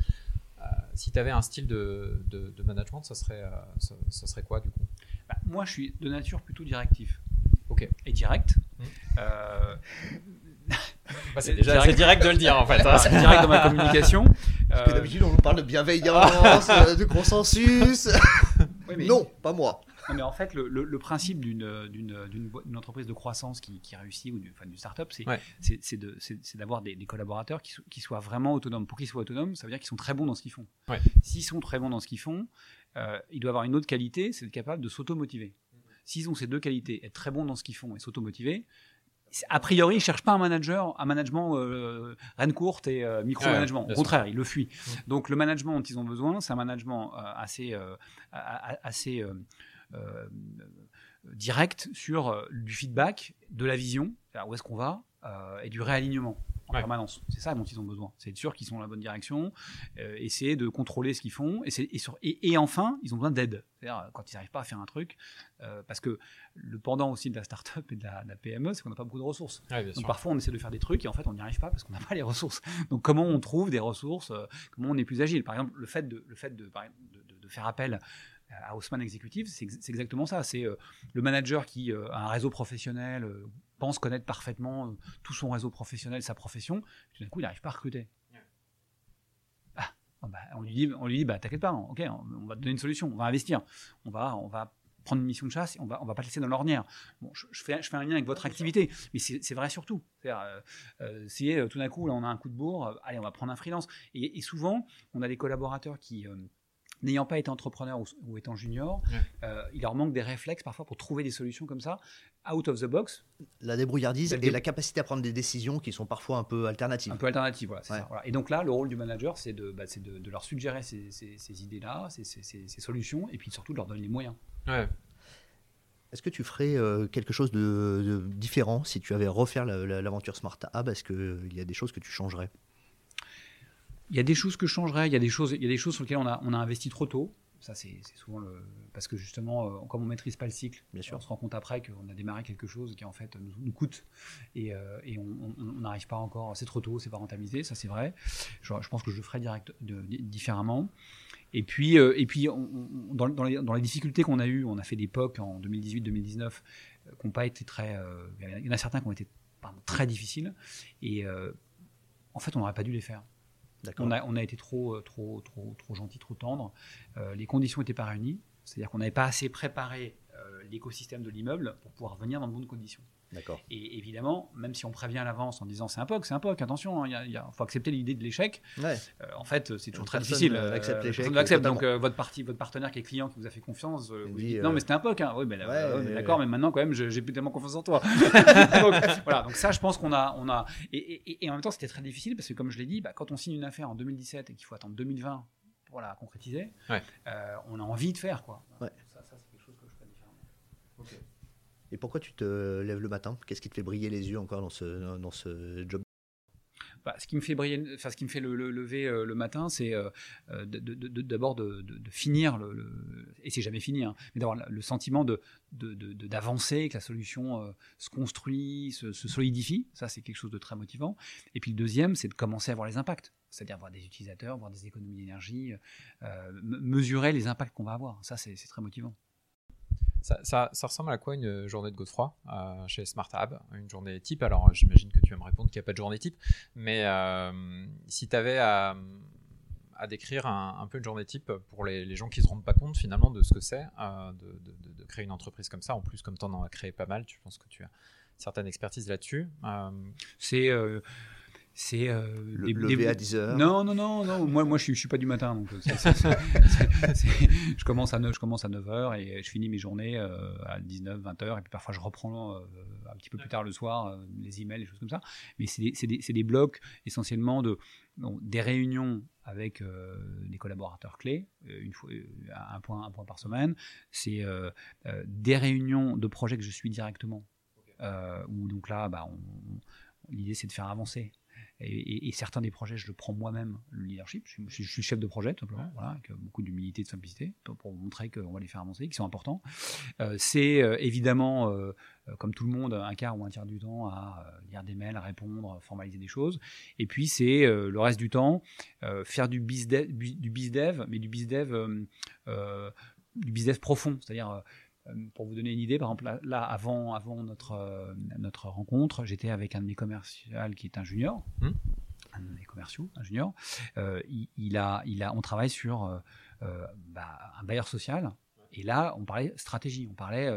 euh, si tu avais un style de, de, de management, ça serait, euh, ça, ça serait quoi du coup? Bah, moi, je suis de nature plutôt directif. Ok. Et direct. Euh, Bah, C'est déjà- direct de le dire en fait. hein. c'est direct dans ma communication. Parce que Euh, d'habitude, on nous parle de bienveillance, euh, de consensus. oui, mais- Non, pas moi. Non, mais en fait, le, le- le principe d'une entreprise de croissance qui, qui réussit ou d'une enfin, start-up, c'est Ouais. de- d'avoir des, des collaborateurs qui, so- qui soient vraiment autonomes. Pour qu'ils soient autonomes, ça veut dire qu'ils sont très bons dans ce qu'ils font. Ouais. S'ils sont très bons dans ce qu'ils font, euh, ils doivent avoir une autre qualité, c'est d'être capable de s'automotiver. S'ils ont ces deux qualités, être très bons dans ce qu'ils font et s'automotiver, a priori, ils ne cherchent pas un manager, un management euh, reine courte et euh, micro-management. Au contraire, ils le fuient. Mm. Donc, le management dont ils ont besoin, c'est un management euh, assez, euh, assez direct sur du feedback, de la vision, où est-ce qu'on va, et du réalignement en Ouais. permanence. C'est ça dont ils ont besoin. C'est être sûr qu'ils sont dans la bonne direction, euh, essayer de contrôler ce qu'ils font, et, c'est- et, sur- et- et enfin, ils ont besoin d'aide. C'est-à-dire euh, quand ils n'arrivent pas à faire un truc, euh, parce que le pendant aussi de la start-up et de la, de la PME, c'est qu'on n'a pas beaucoup de ressources. Ouais, Donc sûr. parfois on essaie de faire des trucs et en fait on n'y arrive pas parce qu'on n'a pas les ressources. Donc comment on trouve des ressources, euh, comment on est plus agile? Par exemple le fait de, le fait de, par exemple, de, de- de faire appel à Haussmann Executive, c'est ex- c'est exactement ça. C'est euh, le manager qui euh, a un réseau professionnel, euh, pense connaître parfaitement tout son réseau professionnel, sa profession, puis tout d'un coup il n'arrive pas à recruter. Ah, bah, on lui dit, on lui dit bah, t'inquiète pas, ok, on, on va te donner une solution, on va investir, on va, on va prendre une mission de chasse et on va, on va pas te laisser dans l'ornière. Bon, je, je fais, je fais un lien avec votre activité, mais c'est vrai surtout. Euh, tout d'un coup, là, on a un coup de bourre, allez, on va prendre un freelance. Et, et souvent, on a des collaborateurs qui, n'ayant pas été entrepreneurs ou, ou étant juniors, Ouais. euh, il leur manque des réflexes parfois pour trouver des solutions comme ça, out of the box, La débrouillardise La et la capacité à prendre des décisions qui sont parfois un peu alternatives. un peu alternatives. Voilà, c'est Ouais. ça, voilà. Et donc là, le rôle du manager, c'est de, bah, c'est de, de leur suggérer ces, ces- ces idées-là, ces, ces- ces- ces solutions, et puis surtout de leur donner les moyens. Ouais. Est-ce que tu ferais euh, quelque chose de, de différent si tu avais à refaire la- la- l'aventure Smart Hub? Est-ce qu'il y a des choses que tu changerais? Il y a des choses que je changerais, il y a des choses, il y a des choses sur lesquelles on a, on a investi trop tôt. Ça, c'est souvent le. Parce que justement, euh, comme on maîtrise pas le cycle, Bien sûr. on se rend compte après qu'on a démarré quelque chose qui en fait nous, nous coûte et, euh, et on n'arrive pas encore. C'est trop tôt, c'est pas rentabilisé, ça c'est vrai. Je, je pense que je le ferai direct, de- différemment. Et puis, euh, et puis on- on- dans, dans les, dans les difficultés qu'on a eues, on a fait des POC en 2018-2019 euh, qui n'ont pas été très. il y en a certains qui ont été pardon, très difficiles. Et en fait, on n'aurait pas dû les faire. D'accord. On a, on a été trop, euh, trop, trop, trop gentil, trop tendre. Euh, les conditions n'étaient pas réunies. C'est-à-dire qu'on n'avait pas assez préparé euh, l'écosystème de l'immeuble pour pouvoir venir dans de bonnes conditions. Et évidemment, même si on prévient à l'avance en disant c'est un POC, c'est un POC, attention, il faut accepter l'idée de l'échec. Ouais. Euh, en fait, c'est toujours très difficile. euh, accepte l'échec. Donc, euh, votre, partie, votre partenaire qui est client, qui vous a fait confiance, euh, vous dit, non, mais c'était un POC. Hein. Oui, mais, là, Ouais, d'accord, mais maintenant, quand même, j'ai plus tellement confiance en toi. donc, voilà, donc ça, je pense qu'on a. On a et, et- et en même temps, c'était très difficile parce que, comme je l'ai dit, bah, quand on signe une affaire en 2017 et qu'il faut attendre 2020 pour la concrétiser, Ouais. on a envie de faire. Quoi. Ouais. Ça, ça, c'est quelque chose que je ferais différemment. Et pourquoi tu te lèves le matin? Qu'est-ce qui te fait briller les yeux encore dans ce, dans ce job? Bah, ce qui me fait briller, enfin, ce qui me fait le, le- lever euh, le matin, c'est euh, euh, d'abord de, finir le, et c'est jamais fini, hein, mais d'avoir le sentiment de d'avancer, que la solution se construit, se, se solidifie. Ça, c'est quelque chose de très motivant. Et puis le deuxième, c'est de commencer à voir les impacts, c'est-à-dire voir des utilisateurs, voir des économies d'énergie, me- mesurer les impacts qu'on va avoir. Ça, c'est très motivant. Ça, ressemble à quoi une journée de Godefroy euh, chez Smart Hub Une journée type Alors, euh, j'imagine que tu vas me répondre qu'il n'y a pas de journée type, mais euh, si tu avais à, décrire un, peu une journée type pour les, gens qui ne se rendent pas compte finalement de ce que c'est euh, de, créer une entreprise comme ça, en plus, comme tu en as créé pas mal, tu penses que tu as une certaine expertise là-dessus. Euh, C'est euh, c'est euh, Le des- lever des- à 10 heures Non, non, non, non. Moi, moi je ne suis, pas du matin. Donc, euh, je, commence à 9, je commence à 9h et je finis mes journées euh, à 19, 20h. Et puis parfois, je reprends euh, un petit peu plus tard le soir euh, les emails, les choses comme ça. Mais c'est des, c'est des- c'est des blocs essentiellement de, bon, des réunions avec euh, des collaborateurs clés, une fois, un, point, un point par semaine. C'est euh, euh, des réunions de projets que je suis directement. Où donc là, bah, l'idée c'est de faire avancer. Et, certains des projets, je le prends moi-même, le leadership. Je suis, chef de projet, tout simplement, voilà, avec beaucoup d'humilité et de simplicité, pour, montrer qu'on va les faire avancer, qu'ils sont importants. Euh, c'est euh, évidemment, euh, comme tout le monde, un quart ou un tiers du temps à lire des mails, à répondre, formaliser des choses. Et puis, c'est le reste du temps, faire du bizdev, du bizdev, mais du bizdev, du profond, c'est-à-dire euh, pour vous donner une idée, par exemple, là, avant, avant notre, euh, notre rencontre, j'étais avec un de mes commerciaux qui est un junior, hmm. un de mes commerciaux, un junior. Euh, il, a, il a, on travaille sur bah, un bailleur social. Et là, on parlait stratégie, on parlait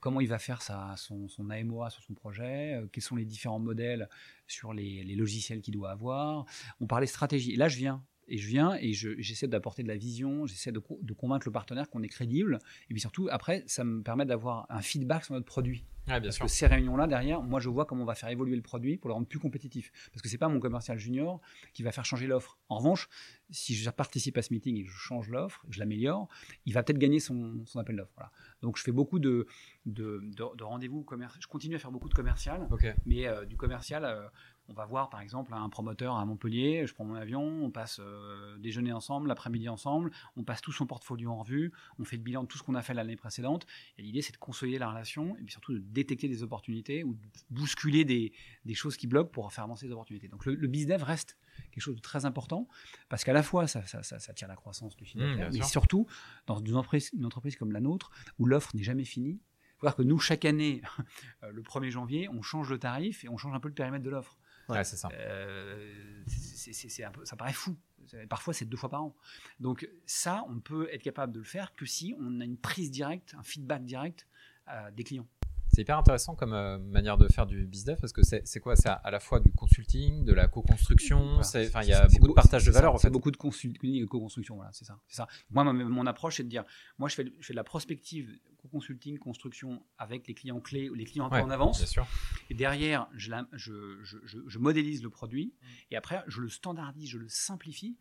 comment il va faire sa, son, son, AMOA sur son projet, quels sont les différents modèles sur les, les logiciels qu'il doit avoir. On parlait stratégie. Et là, je viens et je viens et j'essaie d'apporter de la vision, j'essaie de, de, convaincre le partenaire qu'on est crédible. Et puis surtout, après, ça me permet d'avoir un feedback sur notre produit. bien Parce sûr. que ces réunions-là, derrière, moi, je vois comment on va faire évoluer le produit pour le rendre plus compétitif. Parce que c'est pas mon commercial junior qui va faire changer l'offre. En revanche, si je participe à ce meeting et que je change l'offre, je l'améliore, il va peut-être gagner son, son appel d'offre. Voilà. Donc, je fais beaucoup de, de, de, rendez-vous commerciaux. Je continue à faire beaucoup de commercial, mais euh, du commercial. Euh, on va voir par exemple un promoteur à Montpellier, je prends mon avion, on passe euh, déjeuner ensemble, l'après-midi ensemble, on passe tout son portfolio en revue, on fait le bilan de tout ce qu'on a fait l'année précédente. Et l'idée c'est de consolider la relation et puis surtout de détecter des opportunités ou de bousculer des, choses qui bloquent pour faire avancer les opportunités. Donc le, le business reste quelque chose de très important parce qu'à la fois ça, ça, tire la croissance du chiffre mmh, mais surtout dans une entreprise, une entreprise comme la nôtre où l'offre n'est jamais finie. Il faut voir que nous, chaque année, euh, le 1er janvier, on change le tarif et on change un peu le périmètre de l'offre. Ouais, c'est ça. Euh, ça paraît fou. Parfois, c'est deux fois par an. Donc ça, on peut être capable de le faire que si on a une prise directe, un feedback direct euh, des clients. C'est hyper intéressant comme euh, manière de faire du business parce que c'est quoi? C'est à la fois du consulting, de la co-construction. Enfin, il y a beaucoup de partage de valeur. En fait, beaucoup de consulting et co-construction. Voilà, c'est ça. C'est ça. Moi, mon approche, c'est de dire, moi, je fais, je fais de la prospective, co-consulting, construction avec les clients clés, les clients un peu en avance. Bien sûr. Et derrière, je, je, je, je, modélise le produit et après, je le standardise, je le simplifie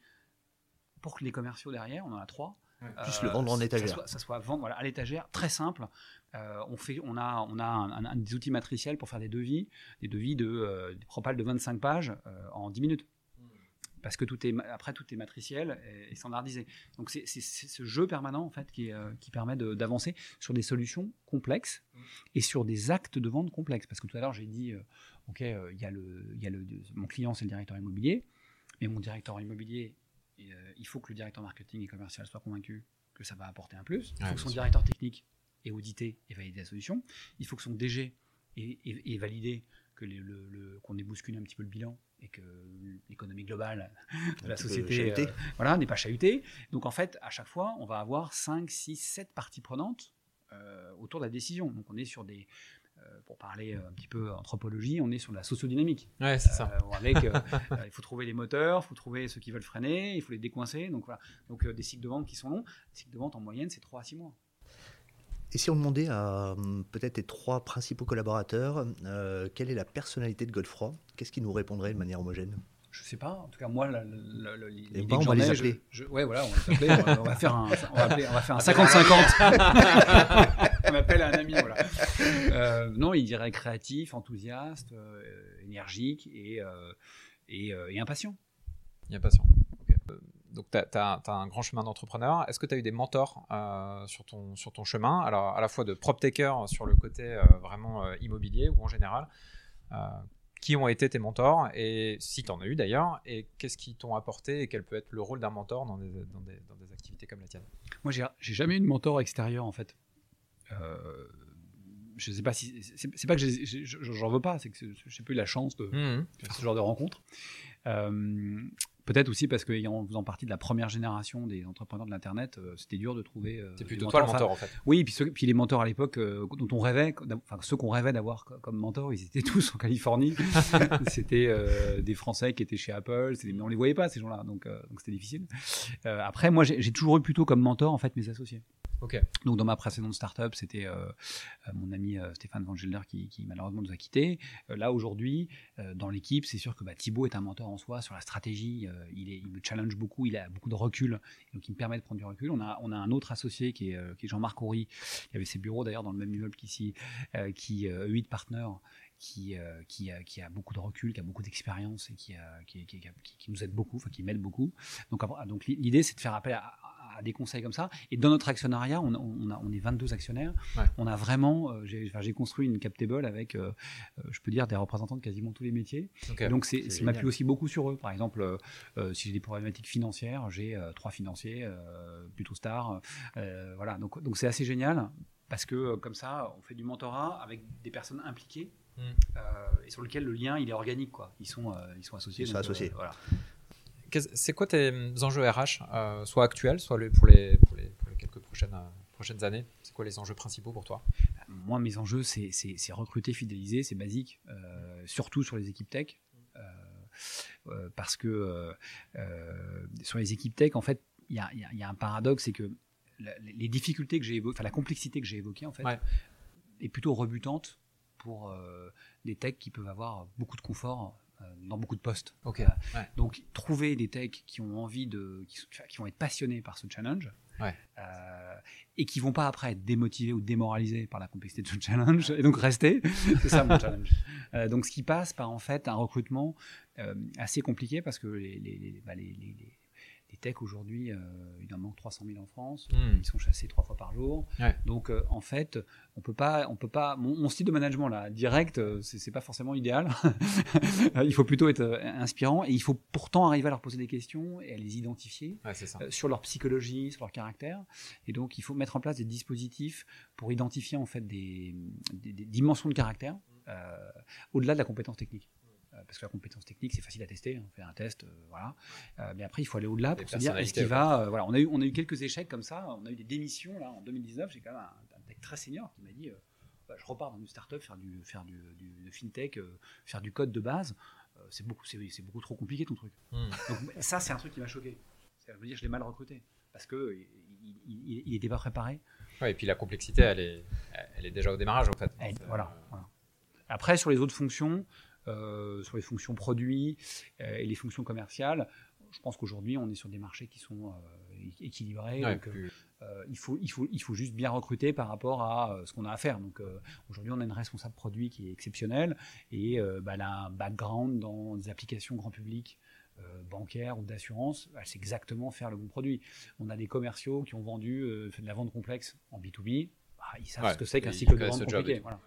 pour que les commerciaux derrière, on en a trois, puissent le vendre en étagère. Ça soit, ça vendre voilà, à l'étagère, très simple. Euh, on, fait, on a, on a un, des outils matriciels pour faire des devis, des devis de euh, des propales de 25 pages euh, en 10 minutes. Parce que tout est, après, tout est matriciel et, standardisé. Donc, c'est ce jeu permanent, en fait, qui, qui permet d'avancer sur des solutions complexes et sur des actes de vente complexes. Parce que tout à l'heure, j'ai dit, OK, il y a le, mon client, c'est le directeur immobilier, mais mon directeur immobilier, il faut que le directeur marketing et commercial soit convaincu que ça va apporter un plus. Il faut que son directeur technique et auditer et valider la solution. Il faut que son DG ait, validé que le, qu'on ait bousculé un petit peu le bilan et que l'économie globale de la société euh, voilà, n'est pas chahutée. Donc en fait, à chaque fois, on va avoir 5, 6, 7 parties prenantes euh, autour de la décision. Donc on est sur des, euh, pour parler un petit peu anthropologie, on est sur la sociodynamique. Ouais, c'est ça. avec, il faut trouver les moteurs, il faut trouver ceux qui veulent freiner, il faut les décoincer. Donc voilà. Donc des cycles de vente qui sont longs. Les cycles de vente en moyenne, c'est 3 à 6 mois. Et si on demandait à hum, peut-être les trois principaux collaborateurs euh, quelle est la personnalité de Godefroy, qu'est-ce qu'ils nous répondraient de manière homogène? Je sais pas. En tout cas, moi, les ben, on va les appeler. ouais, voilà, on va les appeler. on, va faire un, on va, on va faire un 50-50. on appelle un ami, voilà. Euh, non, il dirait créatif, enthousiaste, euh, énergique et, et, et impatient. Et impatient donc, tu as, un grand chemin d'entrepreneur. Est-ce que tu as eu des mentors euh, sur, ton, sur ton chemin? Alors, à la fois de PropTaker sur le côté euh, vraiment euh, immobilier ou en général, qui ont été tes mentors et si tu en as eu d'ailleurs, et qu'est-ce qu'ils t'ont apporté et quel peut être le rôle d'un mentor dans des, dans, des, dans des, activités comme la tienne? Moi, j'ai jamais eu de mentor extérieur en fait. je sais pas si. C'est pas que j'en veux pas, c'est que j'ai pas eu la chance de mmh faire ce genre de rencontres. Peut-être aussi parce qu'en faisant partie de la première génération des entrepreneurs de l'Internet, euh, c'était dur de trouver. Euh, c'est plutôt toi le mentor en fait. Oui, puis, puis les mentors à l'époque euh, dont on rêvait, enfin ceux qu'on rêvait d'avoir comme mentors, ils étaient tous en Californie. c'était des Français qui étaient chez Apple, mais on les voyait pas ces gens-là, donc donc c'était difficile. après, moi j'ai toujours eu plutôt comme mentor en fait mes associés. Donc dans ma précédente startup, c'était euh, euh, mon ami euh, Stéphane Van Gelder qui, malheureusement nous a quittés. Là aujourd'hui, dans l'équipe, c'est sûr que bah, Thibaut est un mentor en soi sur la stratégie. il, est, me challenge beaucoup, il a beaucoup de recul, donc il me permet de prendre du recul. On a, on a un autre associé qui est, qui est Jean-Marc Houry, qui avait ses bureaux d'ailleurs dans le même immeuble qu'ici, qui euh, 8 partenaires. Qui, qui, a, beaucoup de recul, qui a beaucoup d'expérience et qui, qui, nous aide beaucoup, enfin qui m'aide beaucoup. Donc, donc l'idée, c'est de faire appel à, à- des conseils comme ça. Et dans notre actionnariat, on, on, a, on est 22 actionnaires. On a vraiment, euh, j'ai enfin, construit une cap table avec, euh, euh, je peux dire, des représentants de quasiment tous les métiers. Ok. Et donc, c'est ça m'appuie aussi beaucoup sur eux. Par exemple, si j'ai des problématiques financières, j'ai trois financiers, plutôt stars. voilà, donc donc c'est assez génial parce que comme ça, on fait du mentorat avec des personnes impliquées. Mm. euh, et sur lequel le lien il est organique quoi. Ils sont euh, ils sont associés. Ils sont donc, euh, associés. voilà. C'est quoi tes enjeux RH, euh, soit actuels, soit pour, les, pour, les, pour les quelques prochaines, euh, prochaines années? C'est quoi les enjeux principaux pour toi? Moi, mes enjeux, c'est- recruter, fidéliser, c'est basique, euh, surtout sur les équipes tech. Euh, parce que sur les équipes tech, en fait, il y a, il y a- il y a un paradoxe, c'est que la- les difficultés que j'ai évoquées, enfin la complexité que j'ai évoquée, en fait, Ouais. est plutôt rebutante pour des techs qui peuvent avoir beaucoup de confort dans beaucoup de postes. Euh, Ouais. Donc, trouver des techs qui ont envie de, qui, vont être passionnés par ce challenge, Ouais. euh, et qui vont pas après être démotivés ou démoralisés par la complexité de ce challenge, et donc rester. C'est ça mon challenge. Euh, donc, ce qui passe par en fait un recrutement euh, assez compliqué parce que les, les, les, bah, les techs aujourd'hui, euh, il en manque 300 000 en France. Hmm. Ils sont chassés trois fois par jour. Ouais. Donc, euh, en fait, on peut pas, on peut pas. Mon, mon style de management là, direct, euh, c'est pas forcément idéal. il faut plutôt être inspirant et il faut pourtant arriver à leur poser des questions et à les identifier Ouais, euh, sur leur psychologie, sur leur caractère. Et donc, il faut mettre en place des dispositifs pour identifier en fait des, des- des dimensions de caractère au-delà de la compétence technique. Euh, Parce que la compétence technique, c'est facile à tester. On fait un test, euh, voilà. Euh, mais après, il faut aller au-delà pour se dire est-ce qu'il va. voilà, on a eu, on a eu quelques échecs comme ça. On a eu des démissions là en 2019. J'ai quand même un, un tech très senior qui m'a dit. bah, je repars dans une startup faire du faire du, fintech, faire du code de base. C'est beaucoup c'est beaucoup trop compliqué ton truc. Hmm. Donc ça, c'est un truc qui m'a choqué. Je veux dire, je l'ai mal recruté parce que il n'était pas préparé. Ouais, et puis la complexité, elle est, elle est déjà au démarrage en fait. Voilà, voilà. Après, sur les autres fonctions, sur les fonctions produits euh, et les fonctions commerciales, je pense qu'aujourd'hui, on est sur des marchés qui sont euh, équilibrés. ouais, donc, euh, plus- euh, il, faut, il, faut, il faut juste bien recruter par rapport à euh, ce qu'on a à faire. Donc euh, aujourd'hui, on a une responsable produit qui est exceptionnelle et euh, bah, elle a un background dans des applications grand public. euh, bancaires ou d'assurance, elle sait exactement faire le bon produit. On a des commerciaux qui ont vendu, euh, fait de la vente complexe en B2B, bah, ils savent Ouais, ce que c'est qu'un cycle de vente compliqué. Voilà.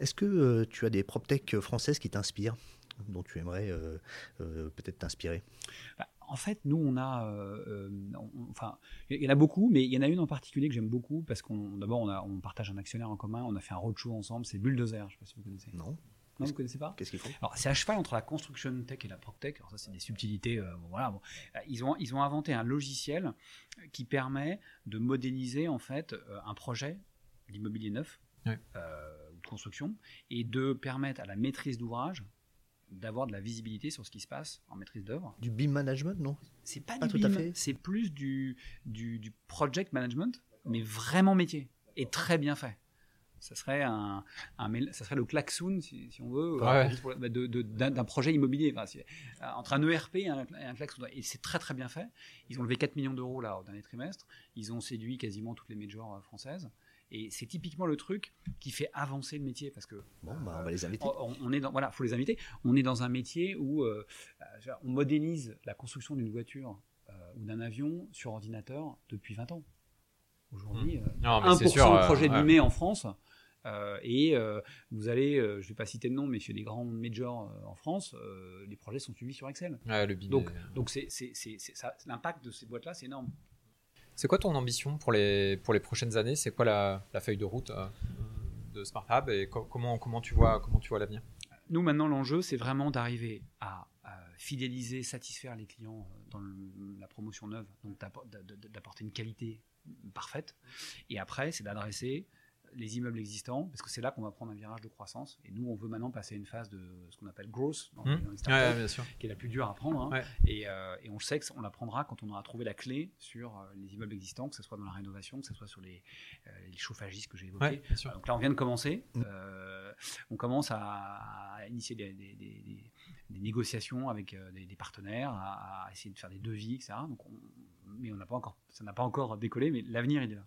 Est-ce que euh, tu as des PropTech françaises qui t'inspirent, dont tu aimerais euh, euh, peut-être t'inspirer? Bah, en fait, nous, on a, euh, euh, on- enfin, il y en a beaucoup, mais il y en a une en particulier que j'aime beaucoup parce qu'on, d'abord, on, partage un actionnaire en commun, on a fait un roadshow ensemble, c'est Bulldozer, je ne sais pas si vous connaissez. Non Non, vous connaissez pas? Qu'est-ce qu'ils font? Alors, c'est à cheval entre la construction tech et la PropTech. Alors, ça, c'est des subtilités. euh, bon, voilà, bon. Euh, Ils, ont, ils ont inventé un logiciel qui permet de modéliser, en fait, euh, un projet d'immobilier neuf Ouais. euh, ou de construction et de permettre à la maîtrise d'ouvrage d'avoir de la visibilité sur ce qui se passe en maîtrise d'œuvre. Du BIM management, non? C'est pas, Pas du tout à fait. c'est plus du, du, du project management, mais vraiment métier et très bien fait. Ça serait un, ça serait le klaxon, si, si on veut, euh, Ouais. juste pour- de- de- d'un d'un projet immobilier. Enfin, c'est, euh, entre un ERP et un, et un klaxon. Et c'est très très bien fait. Ils ont levé 4 millions d'euros là au dernier trimestre. Ils ont séduit quasiment toutes les majors euh, françaises. Et c'est typiquement le truc qui fait avancer le métier parce que Bon, bah, on va les inviter. on, on est dans, voilà, faut les inviter. On est dans un métier où euh, euh, on modélise la construction d'une voiture euh, ou d'un avion sur ordinateur depuis 20 ans. Aujourd'hui, euh, Non, mais 1% c'est sûr. de euh, projet ouais. En France. euh, et euh, vous allez, euh, je ne vais pas citer de nom, mais chez des grands majors euh, en France, euh, les projets sont suivis sur Excel. Ouais, le Donc, donc l'impact de ces boîtes-là, c'est énorme. C'est quoi ton ambition pour les, pour les prochaines années? C'est quoi la, feuille de route euh, de Smart Hub et co- comment, comment tu vois, vois l'avenir? Nous, maintenant, l'enjeu, c'est vraiment d'arriver à, fidéliser, satisfaire les clients euh, dans la promotion neuve, donc d'appor- d'a- d'a- d'apporter une qualité parfaite. Et après, c'est d'adresser les immeubles existants, parce que c'est là qu'on va prendre un virage de croissance. Et nous, on veut maintenant passer à une phase de ce qu'on appelle growth, dans, Mmh. dans les startups, Ouais, bien sûr. qui est la plus dure à prendre. hein. Ouais. Et, euh, et on le sait qu'on la prendra quand on aura trouvé la clé sur euh, les immeubles existants, que ce soit dans la rénovation, que ce soit sur les, euh, les chauffagistes que j'ai évoqués. Donc là, on vient de commencer. Mm. Euh, on commence à, à initier des, des- des- des- des négociations avec des, des partenaires, à, à essayer de faire des devis, etc. Donc on- mais on n'a pas encore, ça n'a pas encore décollé, mais l'avenir il est là.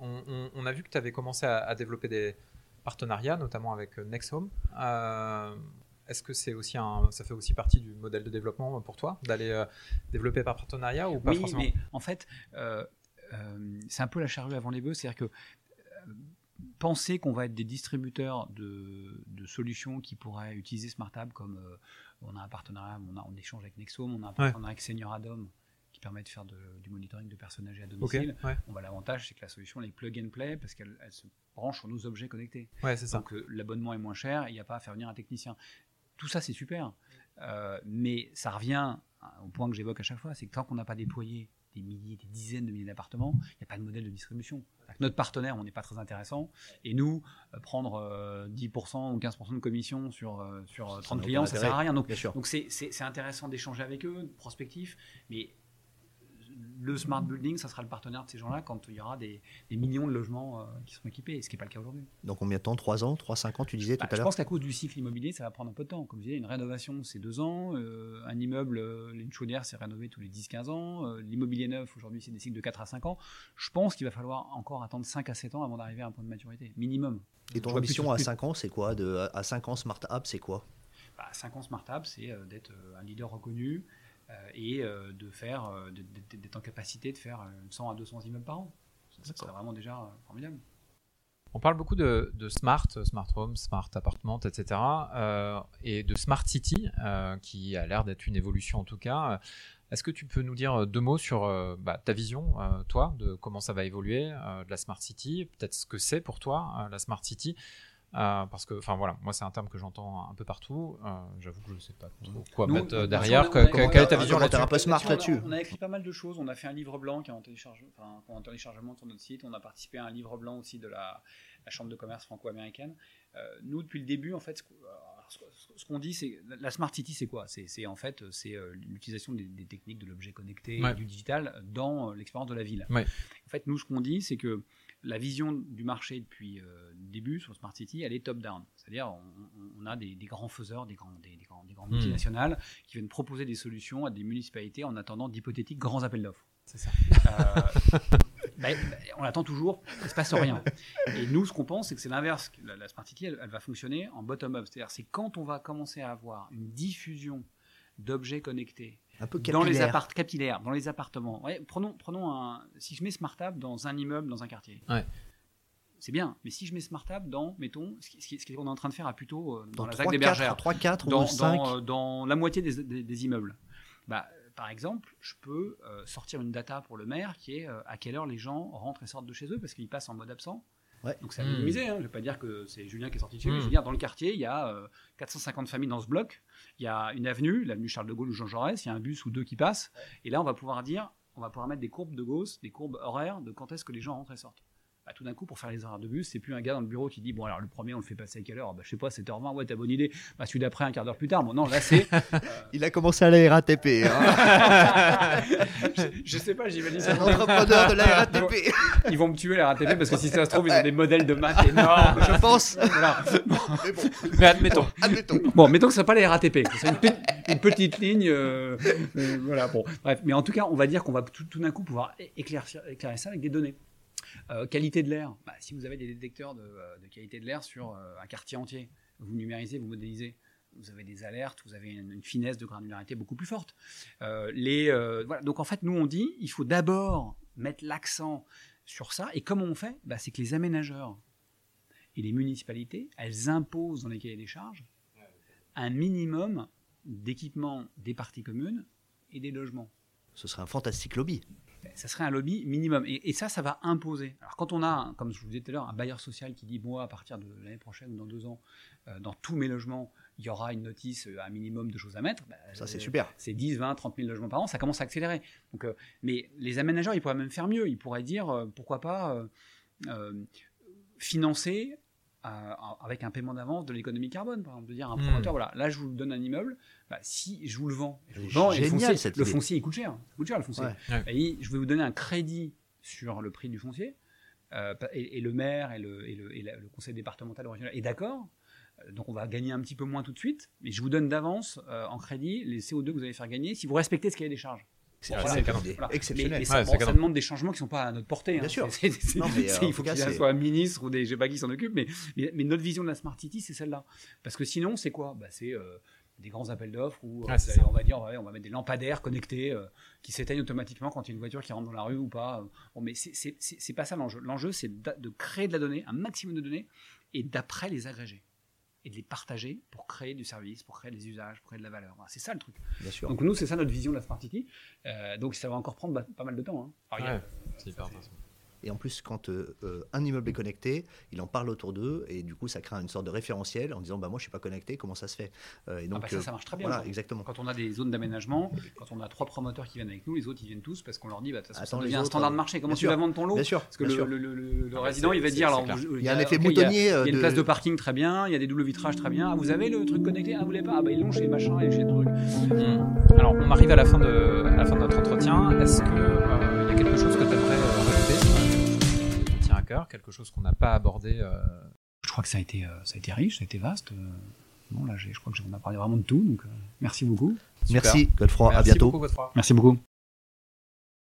On, on- on a vu que tu avais commencé à, à développer des partenariats, notamment avec euh, Nexhome. Euh, Est-ce que c'est aussi un, ça fait aussi partie du modèle de développement pour toi d'aller euh, développer par partenariat ou pas oui, forcément? mais en fait, euh, c'est un peu la charrue avant les bœufs, c'est-à-dire que penser qu'on va être des distributeurs de, de solutions qui pourraient utiliser SmartApp comme on a un partenariat, on, a, on échange avec Nexome, on a un partenariat avec Senior Adom qui permet de faire de- du monitoring de personnes âgées à domicile. Ouais, On va l'avantage, c'est que la solution elle est plug and play parce qu'elle elle se branche sur nos objets connectés. ouais, c'est ça. Donc euh, l'abonnement est moins cher, il n'y a pas à faire venir un technicien. Tout ça, c'est super. Euh, mais ça revient au point que j'évoque à chaque fois, c'est que tant qu'on n'a pas déployé des milliers, des dizaines de milliers d'appartements, il n'y a pas de modèle de distribution. Notre partenaire, on n'est pas très intéressant. Et nous, euh, prendre euh, 10% ou 15% de commission sur, euh, sur euh, Ça 30 n'a clients, ça intérêt. sert à rien. Donc, c'est intéressant d'échanger avec eux, prospectif, mais le smart building, ça sera le partenaire de ces gens-là quand il y aura des, des millions de logements euh, qui seront équipés, ce qui n'est pas le cas aujourd'hui. Dans combien de temps? 3 ans? 3, 5 ans, tu disais Bah, tout à je l'heure pense qu'à cause du cycle immobilier, ça va prendre un peu de temps. Comme je disais, une rénovation, c'est deux ans. euh, un immeuble, euh, une chaudière, c'est rénové tous les 10-15 ans. euh, L'immobilier neuf, aujourd'hui, c'est des cycles de 4 à 5 ans. Je pense qu'il va falloir encore attendre 5 à 7 ans avant d'arriver à un point de maturité, minimum. Et ton Je ambition à plus- 5 ans, c'est quoi? De, À 5 ans, Smart App, c'est quoi? Bah, 5 ans SmartApp, c'est euh, d'être un leader reconnu et euh, de faire, euh, d'être en capacité de faire euh, 100 à 200 immeubles par an. Ça, serait vraiment déjà euh, formidable. On parle beaucoup de, de smart, smart home, smart appartement, etc. euh, et de smart city, euh, qui a l'air d'être une évolution en tout cas. Est-ce que tu peux nous dire deux mots sur euh, bah, ta vision, euh, toi, de comment ça va évoluer, euh, de la smart city, peut-être ce que c'est pour toi, euh, la smart city euh, parce que, enfin voilà, moi c'est un terme que j'entends un peu partout. Euh, J'avoue que je ne sais pas trop quoi Nous, mettre euh, derrière. Que- que- quelle est ta vision on a- là-dessus un peu smart on a- là-dessus. On a écrit pas mal de choses. On a fait un livre blanc qui est en, télécharge, enfin, en téléchargement sur notre site. On a participé à un livre blanc aussi de la, la Chambre de commerce franco-américaine. Euh, nous, depuis le début, en fait, ce qu'on- alors, ce qu'on- ce qu'on dit, c'est la- smart city, c'est quoi? C'est en fait c'est euh, l'utilisation des, des techniques de l'objet connecté, Ouais. et du digital dans euh, l'expérience de la ville. Ouais. En fait, nous, ce qu'on dit, c'est que la vision du marché depuis euh, le début sur Smart City, elle est top-down. C'est-à-dire, on, a des, des grands faiseurs, des, grands, des, des grands, des grandes Hmm. multinationales qui viennent proposer des solutions à des municipalités en attendant d'hypothétiques grands appels d'offres. C'est ça. Euh, bah, bah, on attend toujours, il ne se passe rien. Et nous, ce qu'on pense, c'est que c'est l'inverse. La, la Smart City, elle, elle va fonctionner en bottom-up. C'est-à-dire, c'est quand on va commencer à avoir une diffusion d'objets connectés Un peu dans les capillaire. appartements capillaires, dans les appartements. Ouais, prenons, prenons un. Si je mets SmartApp dans un immeuble, dans un quartier, Ouais. c'est bien. Mais si je mets SmartApp dans, mettons, ce qui- ce qu'on est en train de faire à plutôt euh, dans, Dans la 3, ZAC des 4, Bergères, 3, 4 dans, ou 5 dans, euh, dans la moitié des, des- des immeubles. Bah, par exemple, je peux euh, sortir une data pour le maire qui est euh, à quelle heure les gens rentrent et sortent de chez eux parce qu'ils passent en mode absent. Ouais. Donc c'est à Hmm. minimiser. Hein. Je ne vais pas dire que c'est Julien qui est sorti de chez lui. Je veux dire, dans le quartier, il y a euh, 450 familles dans ce bloc. Il y a une avenue, l'avenue Charles de Gaulle ou Jean Jaurès. Il y a un bus ou deux qui passent. Et là, on va pouvoir dire, on va pouvoir mettre des courbes de Gauss, des courbes horaires de quand est-ce que les gens rentrent et sortent. Bah, tout d'un coup, pour faire les horaires de bus, c'est plus un gars dans le bureau qui dit Bon, alors le premier, on le fait passer à quelle heure? Bah, Je sais pas, 7h20, ouais, t'as bonne idée. Bah, celui d'après, un quart d'heure plus tard. Bon, non, là, c'est. Il a commencé à la RATP. hein. je, je sais pas, j'imagine C'est un entrepreneur de la RATP. Ils vont me tuer, la RATP, parce que si ça se trouve, ils ont des modèles de maths énormes. Je pense. Voilà. Mais bon, Mais admettons. admettons. Bon, mettons que ce n'est pas les RATP, que c'est une, pe- une petite ligne. euh, euh, voilà, bon. Bref, mais en tout cas, on va dire qu'on va tout, tout d'un coup pouvoir éclaircir, éclairer ça avec des données. Euh, qualité de l'air. Bah, si vous avez des détecteurs de, euh, qualité de l'air sur euh, un quartier entier, vous numérisez, vous modélisez. Vous avez des alertes, vous avez une, finesse de granularité beaucoup plus forte. Les, voilà. Donc en fait, nous on dit, il faut d'abord mettre l'accent sur ça. Et comment on fait? Bah, C'est que les aménageurs et les municipalités, elles imposent dans les cahiers des charges un minimum d'équipements des parties communes et des logements. Ce serait un fantastique lobby. Ça serait un lobby minimum. Et, et ça, ça va imposer. Alors quand on a, comme je vous disais tout à l'heure, un bailleur social qui dit, moi, à partir de l'année prochaine ou dans deux ans, euh, dans tous mes logements, il y aura une notice, euh, un minimum de choses à mettre. bah, Ça, c'est euh, super. c'est 10, 20, 30 000 logements par an, ça commence à accélérer. Donc, euh, mais les aménageurs, ils pourraient même faire mieux. Ils pourraient dire, pourquoi pas, financer avec un paiement d'avance de l'économie carbone, par exemple, de dire à un Hmm. promoteur, voilà, là je vous donne un immeuble, bah, si je vous le vends, je vous C'est le vends, et le génial, foncier, cette le idée. foncier il coûte cher, il coûte cher le foncier. Ouais. Ouais. Et je vais vous donner un crédit sur le prix du foncier, euh, et, et le maire et le, et le- et la- le conseil départemental est d'accord. Euh, Donc on va gagner un petit peu moins tout de suite, mais je vous donne d'avance euh, en crédit les CO2 que vous allez faire gagner si vous respectez ce qu'il y a des charges. Voilà. Voilà. Exceptionnel. Mais, ça, bon, demande des changements qui ne sont pas à notre portée. Bien hein. sûr. Non, mais, euh, il faut c'est- soit un ministre ou des je sais pas qui s'en occupent, mais, mais, mais notre vision de la Smart City, c'est celle-là. Parce que sinon, c'est quoi? Bah, C'est euh, des grands appels d'offres où euh, ça. on va dire ouais, on va mettre des lampadaires connectés euh, qui s'éteignent automatiquement quand il y a une voiture qui rentre dans la rue ou pas. Bon, mais c'est- pas ça l'enjeu. L'enjeu, c'est de créer de la donnée, un maximum de données, et d'après les agréger et de les partager pour créer du service, pour créer des usages, pour créer de la valeur. Voilà, c'est ça le truc. Bien sûr. Donc nous, c'est ça notre vision de la Smart City. Euh, donc ça va encore prendre bah, pas mal de temps. hein. Alors, a- Ouais, c'est hyper intéressant. Et en plus, quand euh, euh, un immeuble est connecté, il en parle autour d'eux et du coup, ça crée une sorte de référentiel en disant bah moi je suis pas connecté, comment ça se fait? Euh, Et Ah donc bah ça, euh, ça marche très bien. voilà, exactement. Quand on a des zones d'aménagement, quand on a trois promoteurs qui viennent avec nous, les autres ils viennent tous parce qu'on leur dit bah, de toute façon, ça Attends, devient un standard de euh, marché. Comment tu sûr. vas vendre ton lot? Bien sûr. Parce que le, sûr. le- le- le- le Ah, résident c'est- il va dire alors, Il y a un effet ok, il y a- moutonnier. euh, Il y a une de- place de parking très bien, il y a des doubles vitrages très bien. Ah, vous avez le truc connecté? Ah, vous l'avez pas? Ah, bah ils l'ont chez machin et chez le truc. Hmm. Alors, on arrive à la fin de, à la fin de notre entretien. Est-ce que euh, il y a quelque chose que tu aimerais euh, quelque chose quelque qu'on n'a pas abordé euh, Je crois que ça a été, euh, ça a été riche, ça a été vaste. Euh, Bon, là, j'ai- je crois que on a parlé vraiment de tout. Donc, euh, merci beaucoup. super. Merci Godefroy, à Merci bientôt. beaucoup, Godefroy. Merci beaucoup.